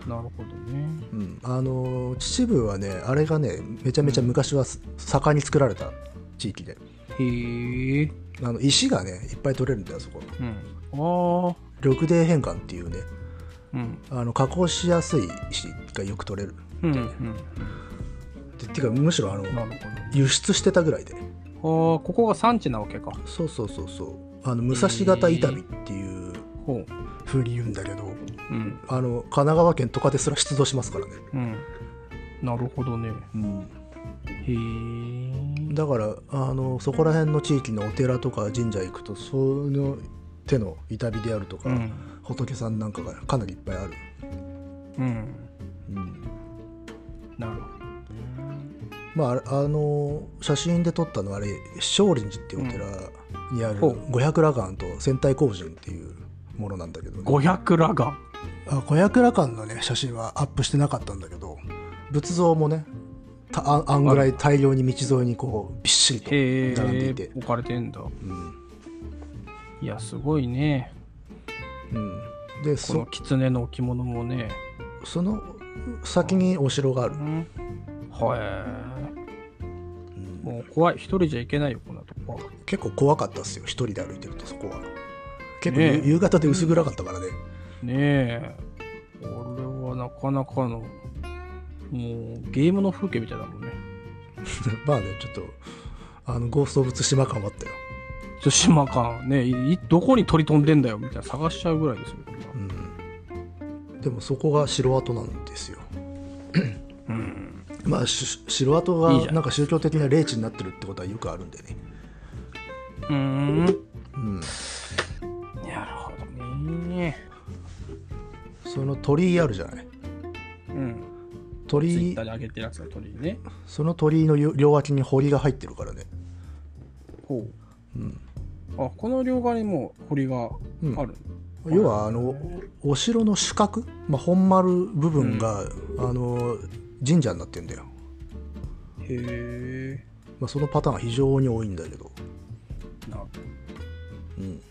なるほどね。うんあのー秩父はねあれがねめちゃめちゃ昔はす盛んに作られた地域でへえ。あの石がねいっぱい取れるんだよそこうん。ああ。緑泥変換っていうねうん。あの加工しやすい石がよく取れるうん。うん。でっていうかむしろあの輸出してたぐらいで。ああ、ここが産地なわけか。そうそうそうそうあの武蔵型板火っていうほう。風に言うんだけどうん。あの神奈川県とかですら出土しますからね、うん。なるほどね。うん、へえ。だからあのそこら辺の地域のお寺とか神社行くとその手の痛みであるとか、うん。仏さんなんかがかなりいっぱいある、うん。うんなるほまああの写真で撮ったのはあれ少林寺っていうお寺にある五百羅漢と戦隊光神っていうものなんだけど、ど。五百羅漢。あ五百羅漢のね写真はアップしてなかったんだけど仏像もねたああんぐらい大量に道沿いにこうびっしりと並んでいて。置かれてんだ。うんいや、すごいね。うん、でこのそ狐の置物もね。その先にお城があるう、ん。はえ。もう怖い。一人じゃいけないよ、こんなとこ。結構怖かったですよ一人で歩いてるとそこは結構ねえ夕方で薄暗かったからね、ねえ。これはなかなかの、もうゲームの風景みたいだもんね。まあねちょっとあのゴースト・オブ・ツシマ感はあったよ、ちょ島感ねいいどこに鳥飛んでんだよみたいな探しちゃうぐらいですよ。うん、でもそこが城跡なんですようん。まあし城跡がなんか宗教的な霊地になってるってことはよくあるんでねうーん。うんなるほどね。その鳥居あるじゃない？うん。鳥居。ッターで上げてるやつが鳥居ね。その鳥居の両両脇に堀が入ってるからね。ほう。うん。あ、この両側にも堀がうん。ある。要はあのお城の主角、まあ、本丸部分が、あの神社になってんだよ、へえ。まあ、そのパターンが非常に多いんだけど、なる。うん、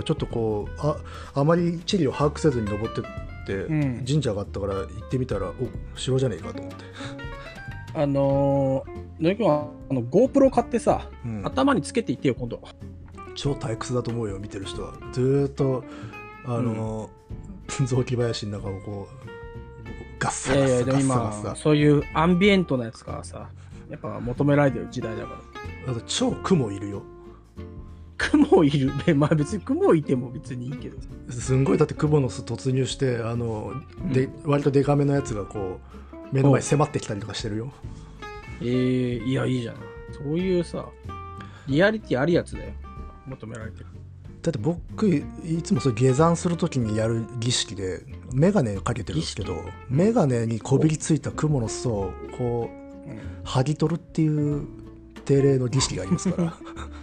ちょっとこうああまり地理を把握せずに登ってって、うん。神社があったから行ってみたらお城じゃねえかと思って、あのー、野木君はあの GoPro 買ってさ、うん。頭につけていってよ、今度。超退屈だと思うよ見てる人は。ずーっとあの、雑木林の中をこうガッいサガッサガッサガッ今、サ。そういうアンビエントなやつがさ、やっぱ求められてる時代だから。あと超雲いるよ雲いる。えまあ別に雲いても別にいいけど。すんごいだってクモの巣突入してあの、で割とデカめのやつがこう目の前に迫ってきたりとかしてるよえー、いや、いいじゃん。そういうさ、リアリティあるやつだよ。求められてる。だって僕いつもそれ下山するときにやる儀式で眼鏡かけてるんですけど眼鏡にこびりついたクモの巣をこううん剥ぎ取るっていう定例の儀式がありますから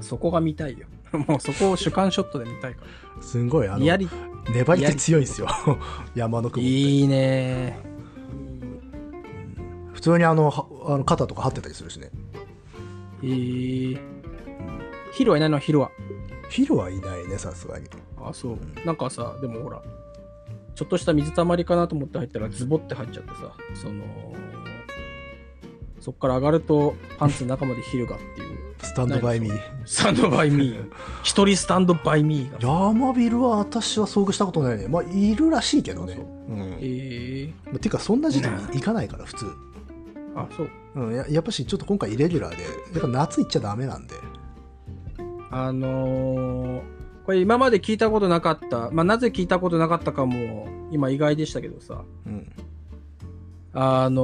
そこが見たいよ。もうそこを主観ショットで見たいかすんごいあら。の粘り気強いんですよ山の雲っていいね普通にあのはあの肩とか張ってたりするしねえー、ヒルはいないの？ヒルは。ヒルはいないねさすがにあ、そう。なんかさ、でもほら、ちょっとした水たまりかなと思って入ったらズボって入っちゃってさ、その、そっから上がるとパンツの中までヒルがっていう。スタンドバイミー。スタンドバイミー。一人スタンドバイミー。が。ヤビルは私は遭遇したことないね。まあいるらしいけどね。そうう。ん。え。ー、まあていうかそんな時点に行かないから普通、あ、そう。うん、ややっぱしちょっと今回イレギュラーでやっぱ夏行っちゃダメなんで。あのーこれ今まで聞いたことなかった、まあ、なぜ聞いたことなかったかも今意外でしたけどさ、うん。あの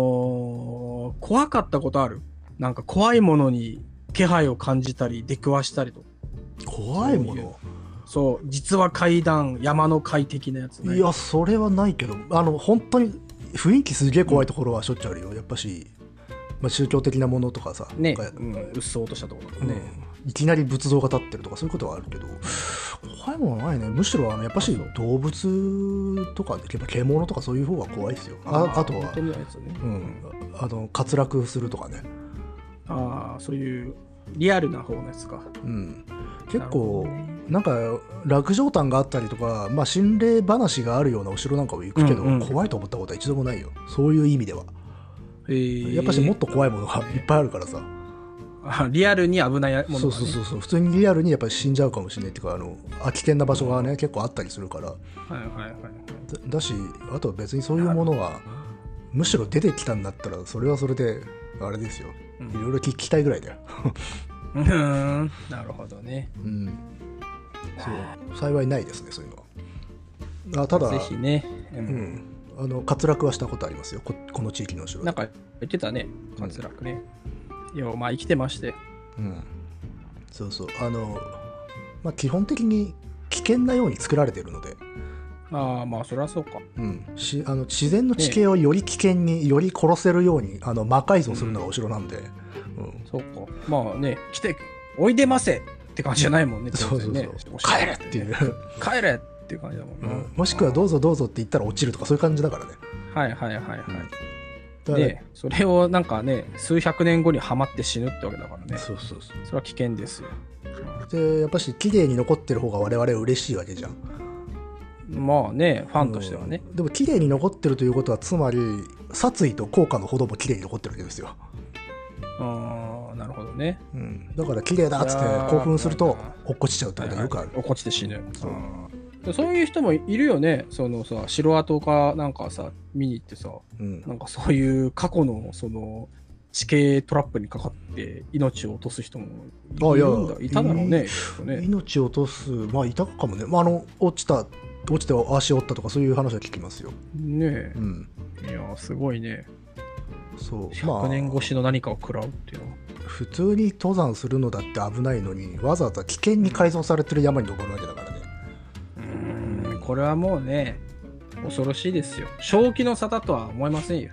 ー怖かったことある？なんか怖いものに気配を感じたり出くわしたりと。か。怖いもの。そう、実は階段、山の階的なやつね。いやそれはないけどあの本当に雰囲気すげえ怖いところはしょっちゅうあるよ。やっぱし、まあ、宗教的なものとかさね、うん、うっそうとしたところとかうん。ね。いきなり仏像が立ってるとかそういうことはあるけど怖いものないね。むしろあのやっぱし動物とかやっぱ獣とかそういう方が怖いですよ。ああとはね。うん、あの滑落するとかね、ああ、そういうリアルな方のやつか。うん、結構なんか落城譚があったりとか、まあ、心霊話があるようなお城なんかも行くけど、うんうん。怖いと思ったことは一度もないよ。そういう意味では、えー。やっぱしもっと怖いものがいっぱいあるからさ。あリアルに危ないものが、ね。そうそうそうそう。普通にリアルにやっぱり死んじゃうかもしれないっていうかあのあ危険な場所がね結構あったりするから。はいはいはいはい。だだしあとは別にそういうものはむしろ出てきたんだったらそれはそれであれですよ。うん。いろいろ聞きたいぐらいだよ、うーん、なるほどね。うん、そう。幸いないですねそういうのは。あただぜひね。ううん。ん、あの滑落はしたことありますよ。ここの地域の城なんか言ってたね、滑落ね。いや、まあ生きてまして。うん。そうそう。あのまあ基本的に危険なように作られてるので、ああ、まあそりゃそうか。うん、しあの自然の地形をより危険に、より殺せるようにあの魔改造するのがお城なんで、うんそうか。まあね、来て、おいでませって感じじゃないもんね。そうそうそう、当然ね帰れっていう、帰れっていう感じだもんうねん。もしくはどうぞどうぞって言ったら落ちるとかそういう感じだからねはいはいはいはい。で、それをなんかね、数百年後にはまって死ぬってわけだからね。そうそうそうそれは危険ですよ。でやっぱし綺麗に残ってる方が我々は嬉しいわけじゃんまあね、ファンとしてはね。うんでも綺麗に残ってるということはつまり殺意と効果のほども綺麗に残ってるわけですよ、ああ、なるほどね。うん、だから綺麗だっつって興奮すると落っこちちゃうってことはよくある、落っこちて死ぬ。そううんそういう人もいるよね。そのさ、城跡かなんかさ、見に行ってさ、うんなんかそういう過去のその地形トラップにかかって命を落とす人もあいるんだいただろうね。ね命を落とすまあいたかもね、まあ、あの落ちた落ちて足折ったとかそういう話は聞きますよ、ねうん、え。いや、すごいね。そう100年越しの何かを食らうっていうのは。普通に登山するのだって危ないのにわざわざ危険に改造されてる山に登るわけだからねうーん、これはもうね、恐ろしいですよ。正気の沙汰とは思いませんよ。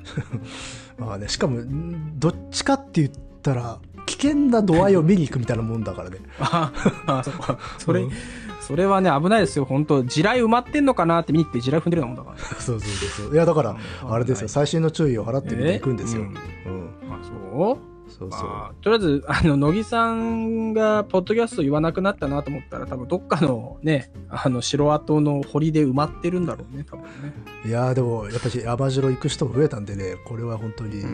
まあねしかもんどっちかって言ったら危険な度合いを見に行くみたいなもんだからね。ああ、そっか。それ、うんそれはね、危ないですよ。本当地雷埋まってんのかなって見に行って地雷踏んでるようなもんだから。そうそうそうそう。いやだからあれですよ。細心の注意を払って見に行くんですよ、えうん。うん。あ、そう？そうそう、まあとりあえず、あの、乃木さんが、ポッドキャスト言わなくなったなと思ったら、多分どっかのね、あの、城跡の堀で埋まってるんだろうね、多分ね。いやーでもやっぱり山城行く人増えたんでねこれは本当に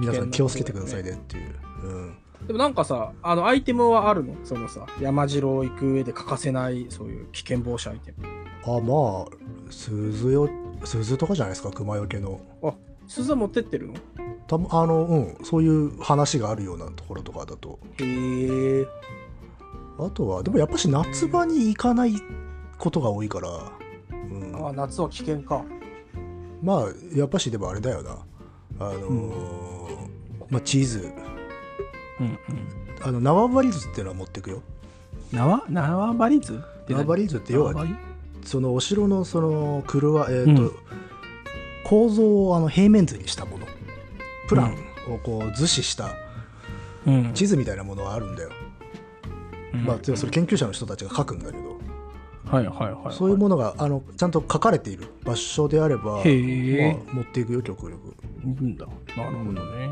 皆さん気をつけてくださいねっていう、うん、でもなんかさ、あの、アイテムはあるの？そのさ、山城行く上で欠かせない、そういう危険防止アイテム。あまあ鈴よ鈴とかじゃないですか？熊よけの。あ、鈴は持ってってるの？たまあのうん。そういう話があるようなところとかだと。へえ。あとはでもやっぱし夏場に行かないことが多いから、うん、あ、夏は危険か。まあやっぱしでもあれだよな。あのーまあチーズうんうん。あの縄張り図っていうのは持ってくよ。縄縄張り図って何縄張り図って要は縄張り？そのお城のその黒はえっ、と、うん。構造をあの平面図にしたもの。プランをこう図示したうん。地図みたいなものがあるんだよ、まあ、それ研究者の人たちが書くんだけど、はいはいはいはい。そういうものがあのちゃんと書かれている場所であれば、へえまあ、持っていくよ極力。いるんだ。なるほどね。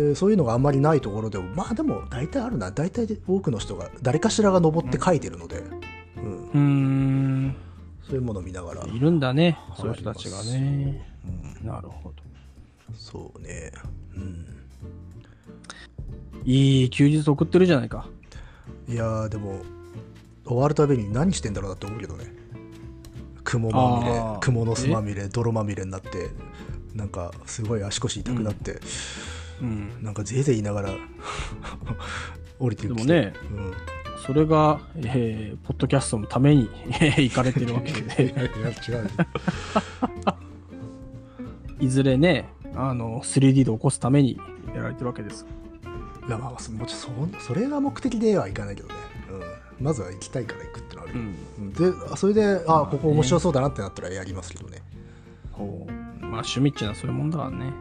でそういうのがあんまりないところでもまあでも大体あるな大体で多くの人が誰かしらが登って書いてるので、うんうーん。そういうものを見ながら、いるんだね。はいそういう人たちがね。うんなるほど。そうね、うん、いい休日送ってるじゃないか。いやーでも終わるたびに何してんだろうなって思うけどね雲まみれ雲の巣まみれ泥まみれになってなんかすごい足腰痛くなって、うん。なんかぜいぜい言いながら 降りてきて。でもね、うん、それが、えー、ポッドキャストのためにえー行かれてるわけ いやいで、や違う いずれね、あの、3D で起こすためにやられてるわけです。いやまあそもちそそれが目的ではいかないけどね、うん、まずは行きたいから行くってのはあるよ、うん。うん。でそれであここ面白そうだなってなったらやりますけどね。こう、まあ趣味っていうのはそういうもんだからね。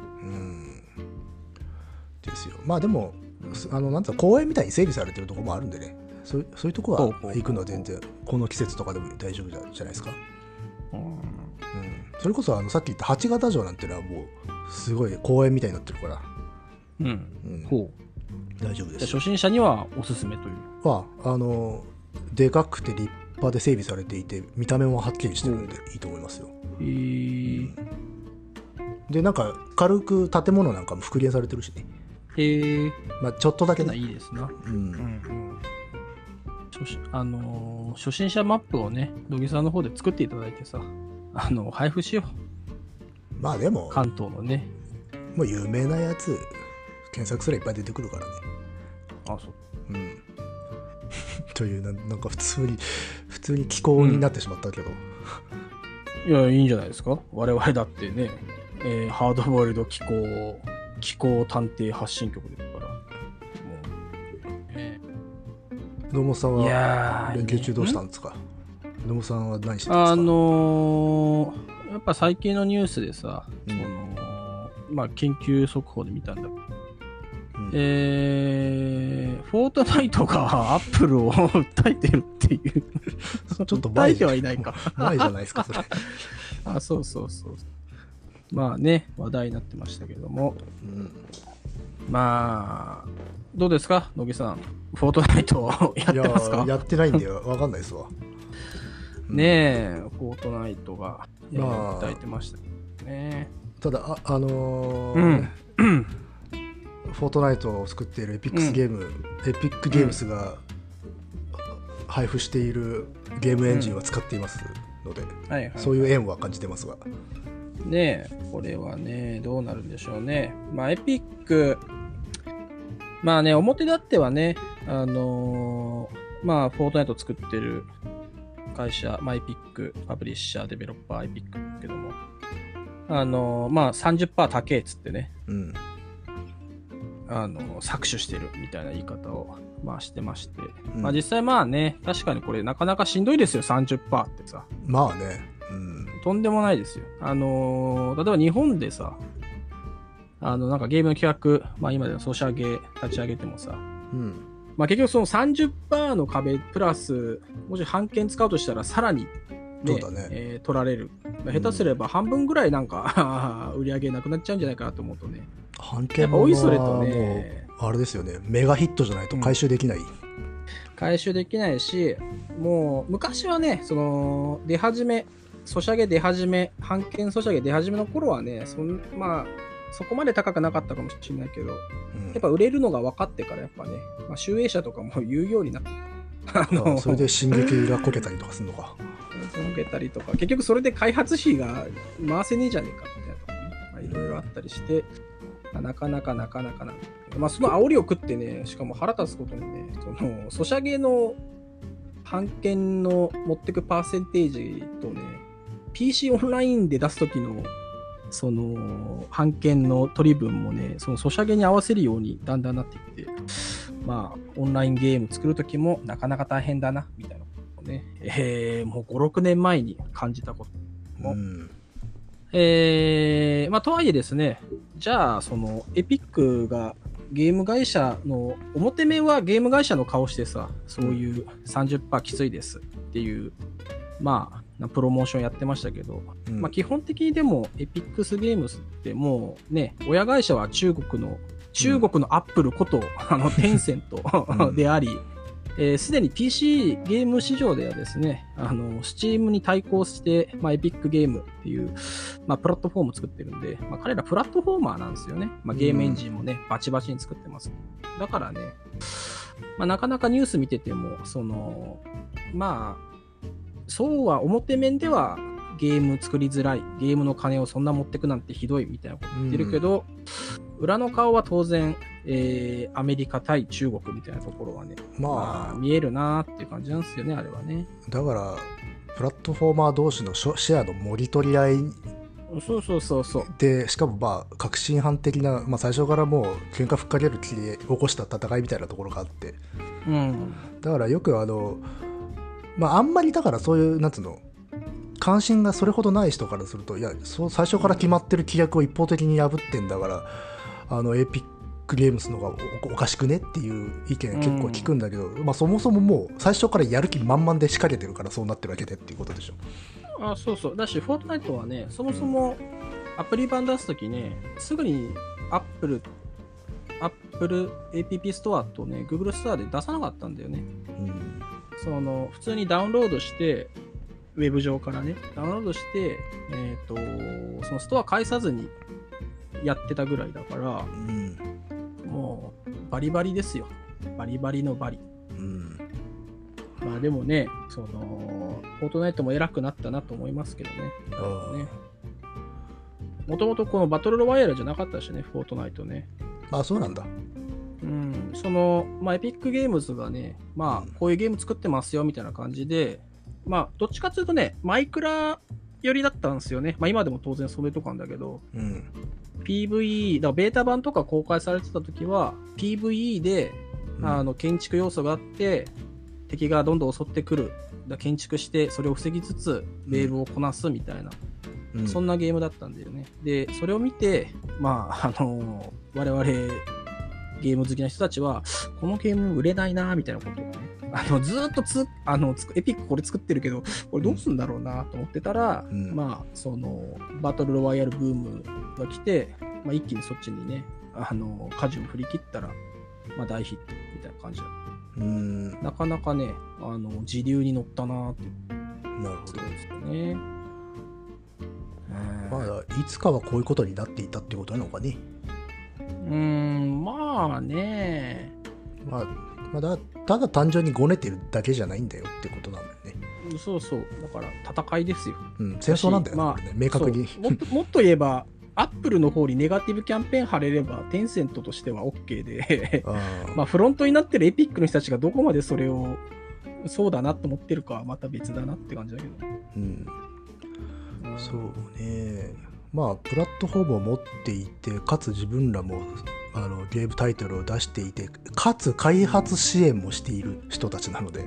うんですよ。まあでもあのなんつうの公園みたいに整備されてるところもあるんでね。そうそういうとこは行くのは全然この季節とかでも大丈夫じゃじゃないですか、うん。うん、それこそあのさっき言った八形城なんてのはもうすごい公園みたいになってるから、うん。うん、ほう。大丈夫です。初心者にはおすすめという。まああのでかくて立派で整備されていて見た目もはっきりしてるんでいいと思いますよ、えー、でなんか軽く建物なんかも復元されてるしねえー、まあちょっとだけねいいですな。ううんんうん。初心あのー初心者マップをね、乃木さんの方で作っていただいてさ、あの、配布しよう。まあでも関東のね。もう有名なやつ検索すればいっぱい出てくるからねあ、そう。うん というななんか普通に普通に気候になってしまったけど、いいや、いいんじゃないですか？我々だってね、えーハードボイルド気候、気候探偵発信局ですから。もう、え野本さんは連休中どうしたんんですか？野本さんは何してたんですか？あのーやっぱ最近のニュースでさ、うん。そのまあ、緊急速報で見たんだけど、うん。えー、フォートナイトがアップルを訴えてるっていう。ちょっと訴前。じゃえてはいないか。ないじゃないですかそれ、あ、そうそうそう。まあね、話題になってましたけども。うんまあ、どうですか、乃木さん。フォートナイトやってますか？やってないんでわかんないですわねえ、フォートナイトが、えーまあ訴えてましたね。ただああのーうん。フォートナイトを作っているエピックスゲーム、エピックゲームスが配布しているゲームエンジンは使っていますので。そういう縁は感じてますがねえ、これはね、どうなるんでしょうね。まあ、エピック、まあね、表立ってはね、あのーまあ、フォートナイト作ってる会社、まあ、エピック、パブリッシャー、デベロッパー、エピックですけども、あのーまあ、30%高えっつってね、うん。あのー搾取してるみたいな言い方を、まあ、してまして、うん。まあ、実際まあね、確かにこれなかなかしんどいですよ、30%ってさ。まあね。うんとんでもないですよ。あのー例えば日本でさ、あの、なんかゲームの企画、まあ今でのソシャゲ立ち上げてもさ、うんまあ結局その30%の壁プラス、もし半券使うとしたらさらに、ねそうだねえー取られる。まあ下手すれば半分ぐらいなんか 売り上げなくなっちゃうんじゃないかなと思うとね。半券もおいそれとね、あれですよねメガヒットじゃないと回収できない、回収できないし、もう昔はね、その出始め、ソシャゲ出始め、半券ソシャゲ出始めの頃はね、そんまあ、そこまで高くなかったかもしれないけど、うん。やっぱ売れるのが分かってから、やっぱね、まあ、集英社とかも言うようになって、ああの、それで進撃がこけたりとかするのか。受けたりとか、結局それで開発費が回せねえじゃねえかみたいなとかね、まあ、いろいろあったりして、まあなかなかなかなかな。まあ、その煽りを食ってね、しかも腹立つことにね、その、ソシャゲの版権の持ってくパーセンテージとね、PC オンラインで出すときの、その、版権の取り分もね、そのソシャゲに合わせるようにだんだんなってきて、まあ、オンラインゲーム作るときもなかなか大変だな、みたいなことをね、えー、もう5、6年前に感じたこと。おうんえー、まあ、とはいえですね、じゃあ、その、エピックがゲーム会社の、表面はゲーム会社の顔してさ、そういう30%きついですっていう、まあ、プロモーションやってましたけど、うんまあ、基本的にでも、エピックスゲームスってもうね、親会社は中国の、中国のアップルこと、あの、テンセントうん であり、えーすでに PC ゲーム市場ではですね、あの、Steam に対抗して、まあ、エピックゲームっていう、まあ、プラットフォーム作ってるんで、まあ、彼らプラットフォーマーなんですよね。まあ、ゲームエンジンもね、バチバチに作ってます。だからね、まあ、なかなかニュース見てても、その、まあ、そうは表面ではゲーム作りづらい、ゲームの金をそんな持ってくなんてひどいみたいなこと言ってるけど、裏の顔は当然、えーアメリカ対中国みたいなところはね、ままあ、見えるなーっていう感じなんですよね、あれはね。あだからプラットフォーマー同士のシェアの盛り取り合いそうそうそうそう。でしかもまあ革新犯的な、まあ、最初からもう喧嘩ふっかける気で起こした戦いみたいなところがあってうん。だからよくあのまああんまりだからそういうなんつうの関心がそれほどない人からするといやそう最初から決まってる規約を一方的に破ってんだからあのエピックゲームスの方がおおかしくねっていう意見結構聞くんだけど、まあそもそももう最初からやる気満々で仕掛けてるからそうなってるわけでっていうことでしょ。あそうそう。だし、フォートナイトはね、そもそもアプリ版出すときね、すぐに Apple、Apple App ストアとね、Google ストアで出さなかったんだよね。うんその、普通にダウンロードして、ウェブ上からね、ダウンロードして、えっ、と、そのストア返さずにやってたぐらいだから、うんもう、バリバリですよ。バリバリのバリ。うんまあでもね、その、フォートナイトも偉くなったなと思いますけどね。もともとこのバトルロワイヤルじゃなかったしね、フォートナイトね。あそうなんだ。うん、その、まあ、エピックゲームズがね、まあ、こういうゲーム作ってますよみたいな感じで、まあ、どっちかというとね、マイクラ寄りだったんですよね。まあ今でも当然それとかなんだけど、うん。PVE、だベータ版とか公開されてた時は、PVE で、あの、建築要素があって、敵がどんどん襲ってくる。だ建築して、それを防ぎつつ、ウェーブをこなすみたいな、うん、そんなゲームだったんだよね。で、それを見て、まあ、あの我々、ゲーム好きな人たちは、このゲーム売れないな、みたいなことをね、あの、ずーっとつ、あの、エピックこれ作ってるけど、これどうすんだろうなと思ってたら、うんまあ、その、バトルロワイヤルブームが来て、まあ、一気にそっちにね、あの、舵を振り切ったら、まあ、大ヒットみたいな感じだっうん。た。なかなかね、あの、時流に乗ったなってなるほど。ですよね。まあ、いつかはこういうことになっていたってことなのかね。うーん、まあね、まあ、まあ、だただ単純にごねてるだけじゃないんだよってことなんだよね。そうそう、だから戦いですよ。うん、戦争なんだよね、まあね明確に。もっと もっと言えば、アップルの方にネガティブキャンペーン貼れれば、テンセントとしては OK で、まあフロントになってるエピックの人たちがどこまでそれをそうだなと思ってるかはまた別だなって感じだけど。うん、うんそうね。まあ、プラットフォームを持っていて、かつ自分らもあのゲームタイトルを出していて、かつ開発支援もしている人たちなので、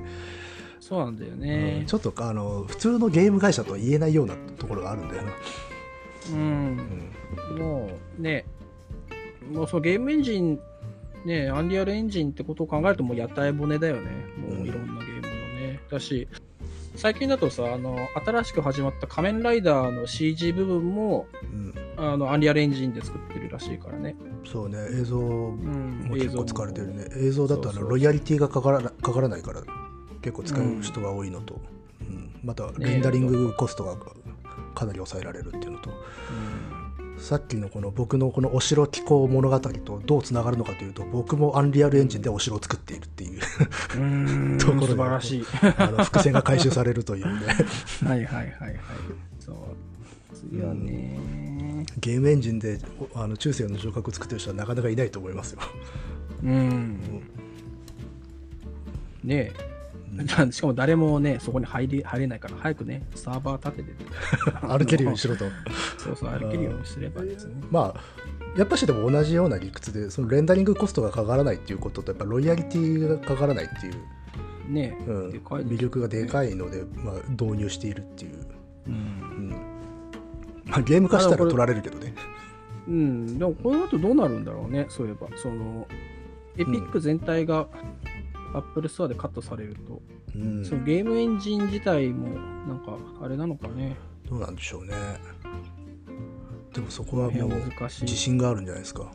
そうなんだようねん。ちょっとあの普通のゲーム会社とは言えないようなところがあるんだよな。うん。もうね、もうそのゲームエンジン、ね、アンリアルエンジンってことを考えるともう屋台骨だよね。もういろんなゲームのね。だし、最近だとさ、あの、新しく始まった仮面ライダーの CG 部分も、うん、あの、アンリアルエンジンで作ってるらしいからね。そうね、映像うんも結構使われてるね。映像だとあのロイヤリティがかからなかからないから、結構使う人が多いのと、うん。またレンダリングコストがかなり抑えられるっていうのと、さっきのこの僕のこのお城機構物語とどうつながるのかというと、僕もアンリアルエンジンでお城を作っているっていううん。ところで素晴らしい。あの伏線が回収されるというね。はいはいはいはい。そう。次はね。ゲームエンジンでおあの中世の城郭を作ってる人はなかなかいないと思いますよ。うん。ねえ。しかも誰もね、そこに入り入れないから、早くね、サーバー立てて、歩けるようにしろと。そうそう、歩けるようにすればですね。まあやっぱしでも同じような理屈でそのレンダリングコストがかからないっていうこととやっぱロイヤリティがかからないっていう、ねえ、うん、魅力がでかいので、まあ、導入しているっていう、うん。うんまあ、ゲーム化したら取られるけどねうん、でもこの後どうなるんだろうね、そういえば。その、エピック全体が Apple Store でカットされると、うん。そのゲームエンジン自体も、なんか、あれなのかね。どうなんでしょうね。でもそこはもう自信があるんじゃないですか、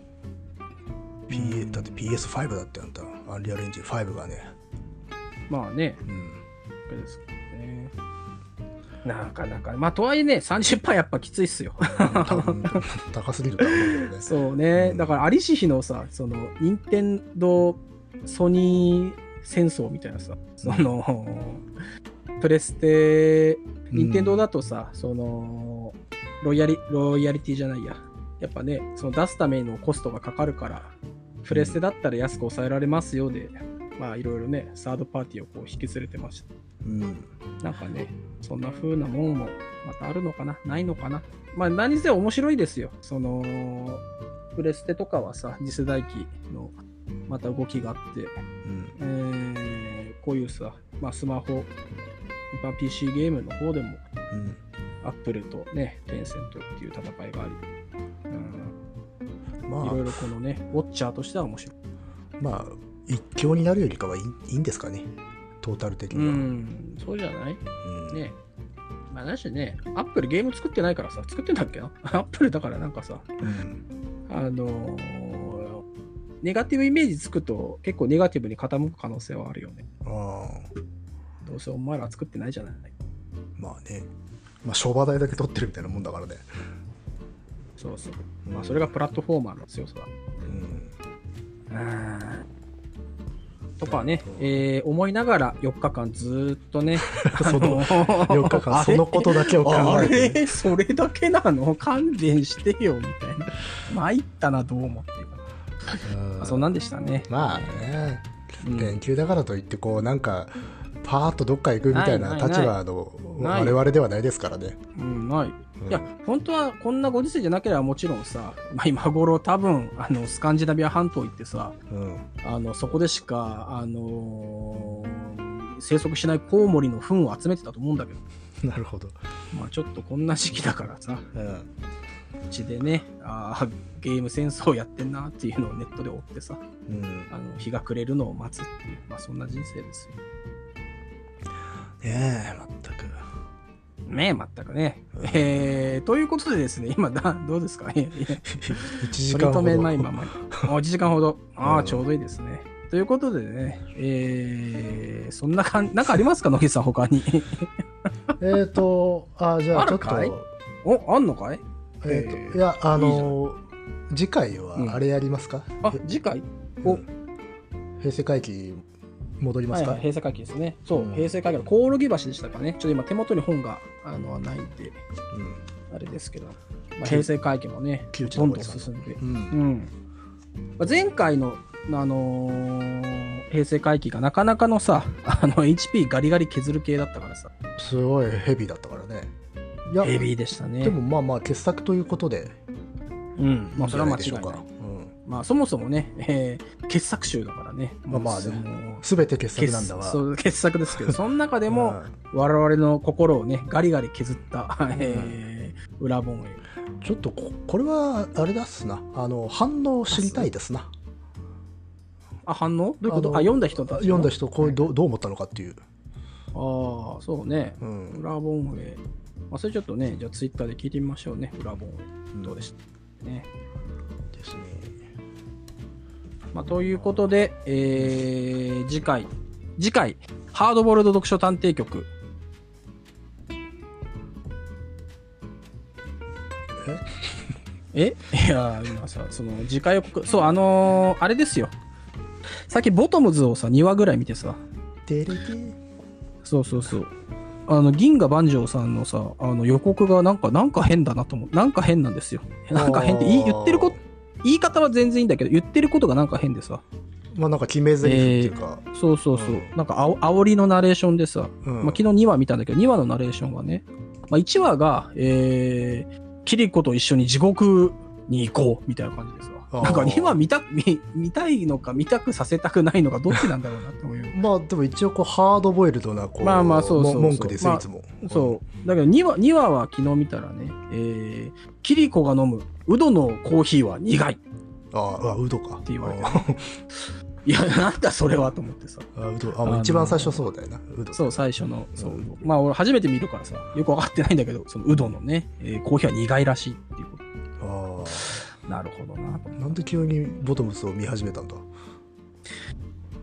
PA だって PS5 だってあんた。アンリアルエンジン5がね、まあね、うん、ですけどね。なかなか、まあとはいえね、30%やっぱきついっすよ。高すぎるとは思うけどね。そうね、うん。だから、アリシヒのさ、その、任天堂ソニー戦争みたいなさ、その、プレステ、任天堂だとさ、その、ロイヤリ、ロイヤリティじゃないや。やっぱね、その出すためのコストがかかるから、プレステだったら安く抑えられますよで、まあいろいろね、サードパーティーをこう引き連れてました。うん。なんかね、そんな風なもんもまたあるのかな？ないのかな？まあ何せ面白いですよ。その、プレステとかはさ、次世代機のまた動きがあって、うん。えーこういうさ、まあスマホ、まあ、PC ゲームの方でも、うん。アップルとね、テンセントっていう戦いがあり、うん、まいろいろこのね、ウォッチャーとしては面白い。あまあ一強になるよりかはいいんですかね。トータル的うには、ん、そうじゃない？うん。ね。まあ、だしね、アップルゲーム作ってないからさ、作ってんだっけな？アップルだからなんかさ、うん。あのーネガティブイメージつくと結構ネガティブに傾く可能性はあるよね。ああどうせお前ら作ってないじゃない。まあね。まあ商売代だけ取ってるみたいなもんだからね。そうそう。まあそれがプラットフォーマーの強さだ。うん。とかねうん、えー思いながら4日間ずーっとね、その4日間そのことだけを考あえて、れ？それだけなの？勘弁してよ、みたいな。参ったな、どう思っていそんなんでしたね。まあね。うん。連休だからといってこうなんかパーッとどっか行くみたいな立場の我々ではないですからね。うん、ない。うん。いや、本当はこんなご時世じゃなければもちろんさ、まあ、今頃多分、あの、スカンジナビア半島行ってさ、うん。あの、そこでしか、あのー生息しないコウモリの糞を集めてたと思うんだけど、なるほど。まあちょっとこんな時期だからさ、うんうちでね、あーゲーム戦争やってんなっていうのをネットで追ってさ、うんあの日が暮れるのを待つっていう、まあそんな人生ですよ。ねえ、まったく。ねえ、まったくね。うんえー、ということでですね、今だ、どうですか？いやいや1時取り間ほど留めないままに。あ1時間ほど。ああ、うんちょうどいいですね。ということでね、えー、そんな感じ、なんかありますか、野木さん、他に。えっと、あ、じゃあちょっと、お、あんのかい？えーと、いや、あの次回うん。はあれやりますか、あ、次回？おうん平成回帰戻りますか、はいはい、平成会期ですね。そう、うん。平成会期のコオロギ橋でしたかね。ちょっと今手元に本があのないんで、あれですけど、まあ、き平成会期もね、どんどん進んで。うん。うん。まあ前回の、あのー平成回帰がなかなかのさ、あの、HP ガリガリ削る系だったからさ、すごいヘビーだったからね。いや、ヘビーでしたね。でもまあまあ傑作ということで、うん、まあ、それは間違いない。まあ、そもそもね、えー傑作集だからね。まあまあねもうすべて傑作なんだわ。傑そう傑作ですけど、その中でも、うん我々の心をね、ガリガリ削った、えー裏本へ。ちょっとここれはあれだっすなあの反応知りたいですなあ、反応？どういうこと？のあ読んだ人たちの読んだ人これどうどう思ったのかっていう、ああ、そうね。うん裏本へ。まあ、それちょっとね、じゃあツイッターで聞いてみましょうね、裏本へ。どうでしたね。ですねまあ、ということで、えー、次回、次回、ハードボールド読書探偵局。え？いや、今さ、その、次回予告、そう、あのーあれですよ。さっきボトムズをさ、2話ぐらい見てさ、そうそうそう。あの、銀河万丈さんのさ、あの予告がなんか、なんか変だなと思う。なんか変なんですよ。なんか変って、言ってること、言い方は全然いいんだけど、言ってることがなんか変でさ。まあなんか決め台詞っていうか、そうそうそう。うんなんかあお、煽りのナレーションでさ、うんまあ、昨日2話見たんだけど、2話のナレーションがね、まあ、1話が、えー、キリコと一緒に地獄に行こうみたいな感じですわ。あーなんか2話見た 見見たいのか見たくさせたくないのかどっちなんだろうなって思うよ。まあでも一応こうハードボイルドなこうまあまあそうそう文句ですよ、まあいつも。そう。だけど2話 ,2 話は昨日見たらね、えー、キリコが飲むウドのコーヒーは苦い。ってああウドか。言われて、ね、いや、なんだそれはと思ってさ。あウド。あもう一番最初そうだよなウド。そう、最初の、そう。うん。まあ俺初めて見るからさ、よくわかってないんだけど、そのウドのね、えーコーヒーは苦いらしいっていうこあと。なるほどな。なんで急にボトムスを見始めたんだ？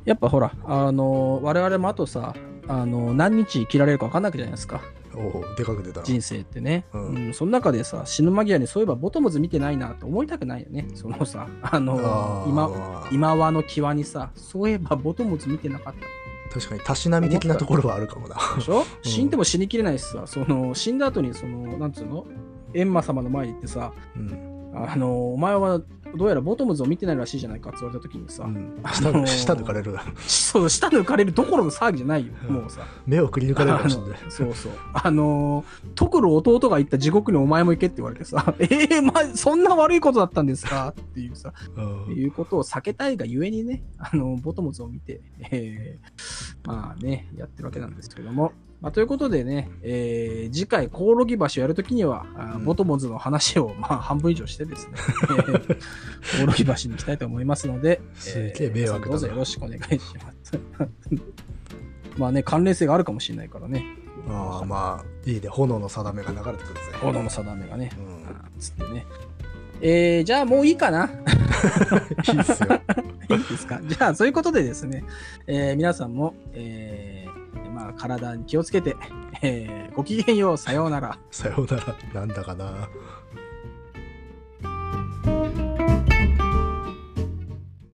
やっぱほら、あのー我々もあとさ、あのー何日生きられるか分かんないわけじゃないですか。おおでかく出たな。人生ってね。ううんん、その中でさ、死ぬ間際にそういえばボトムズ見てないなと思いたくないよね。そのさ、あの今、今和の際にさ、そういえばボトムズ見てなかった。確かにたしなみ的なところはあるかもな。でしょ、死んでも死にきれないしさ、その、死んだ後に、その、なんつうの？閻魔様の前に行ってさ、うんあの、お前はどうやらボトムズを見てないらしいじゃないかって言われた時にさ、うんあのー舌舌抜かれるそう、舌抜かれるどころの騒ぎじゃないよ、うんもうさ。目をくり抜かれるかもしれないそうそう。あのー、トクル弟が言った地獄にお前も行けって言われてさ、ええまあ、そんな悪いことだったんですか？っていうさ、うんいうことを避けたいがゆえにね、あの、ボトムズを見て、えーまあね、やってるわけなんですけども。まあ、ということでね、えー次回、コオロギ橋をやるときには、あうん。ボトムズの話を、まあ、半分以上してですね、え ーコオロギ橋に行きたいと思いますので、すげえ迷惑だな。どうぞよろしくお願いします。まあね、関連性があるかもしれないからね、ああまあいいね。炎の定めが流れてくるぜ。炎の定めがね、うん。つってね。えーじゃあもういいかな。いいっすよ。いいですか？じゃあ、そういうことでですね、えー皆さんも、えーまあ、体に気をつけて、えーごきげんよう、さようなら。さようならなんだかな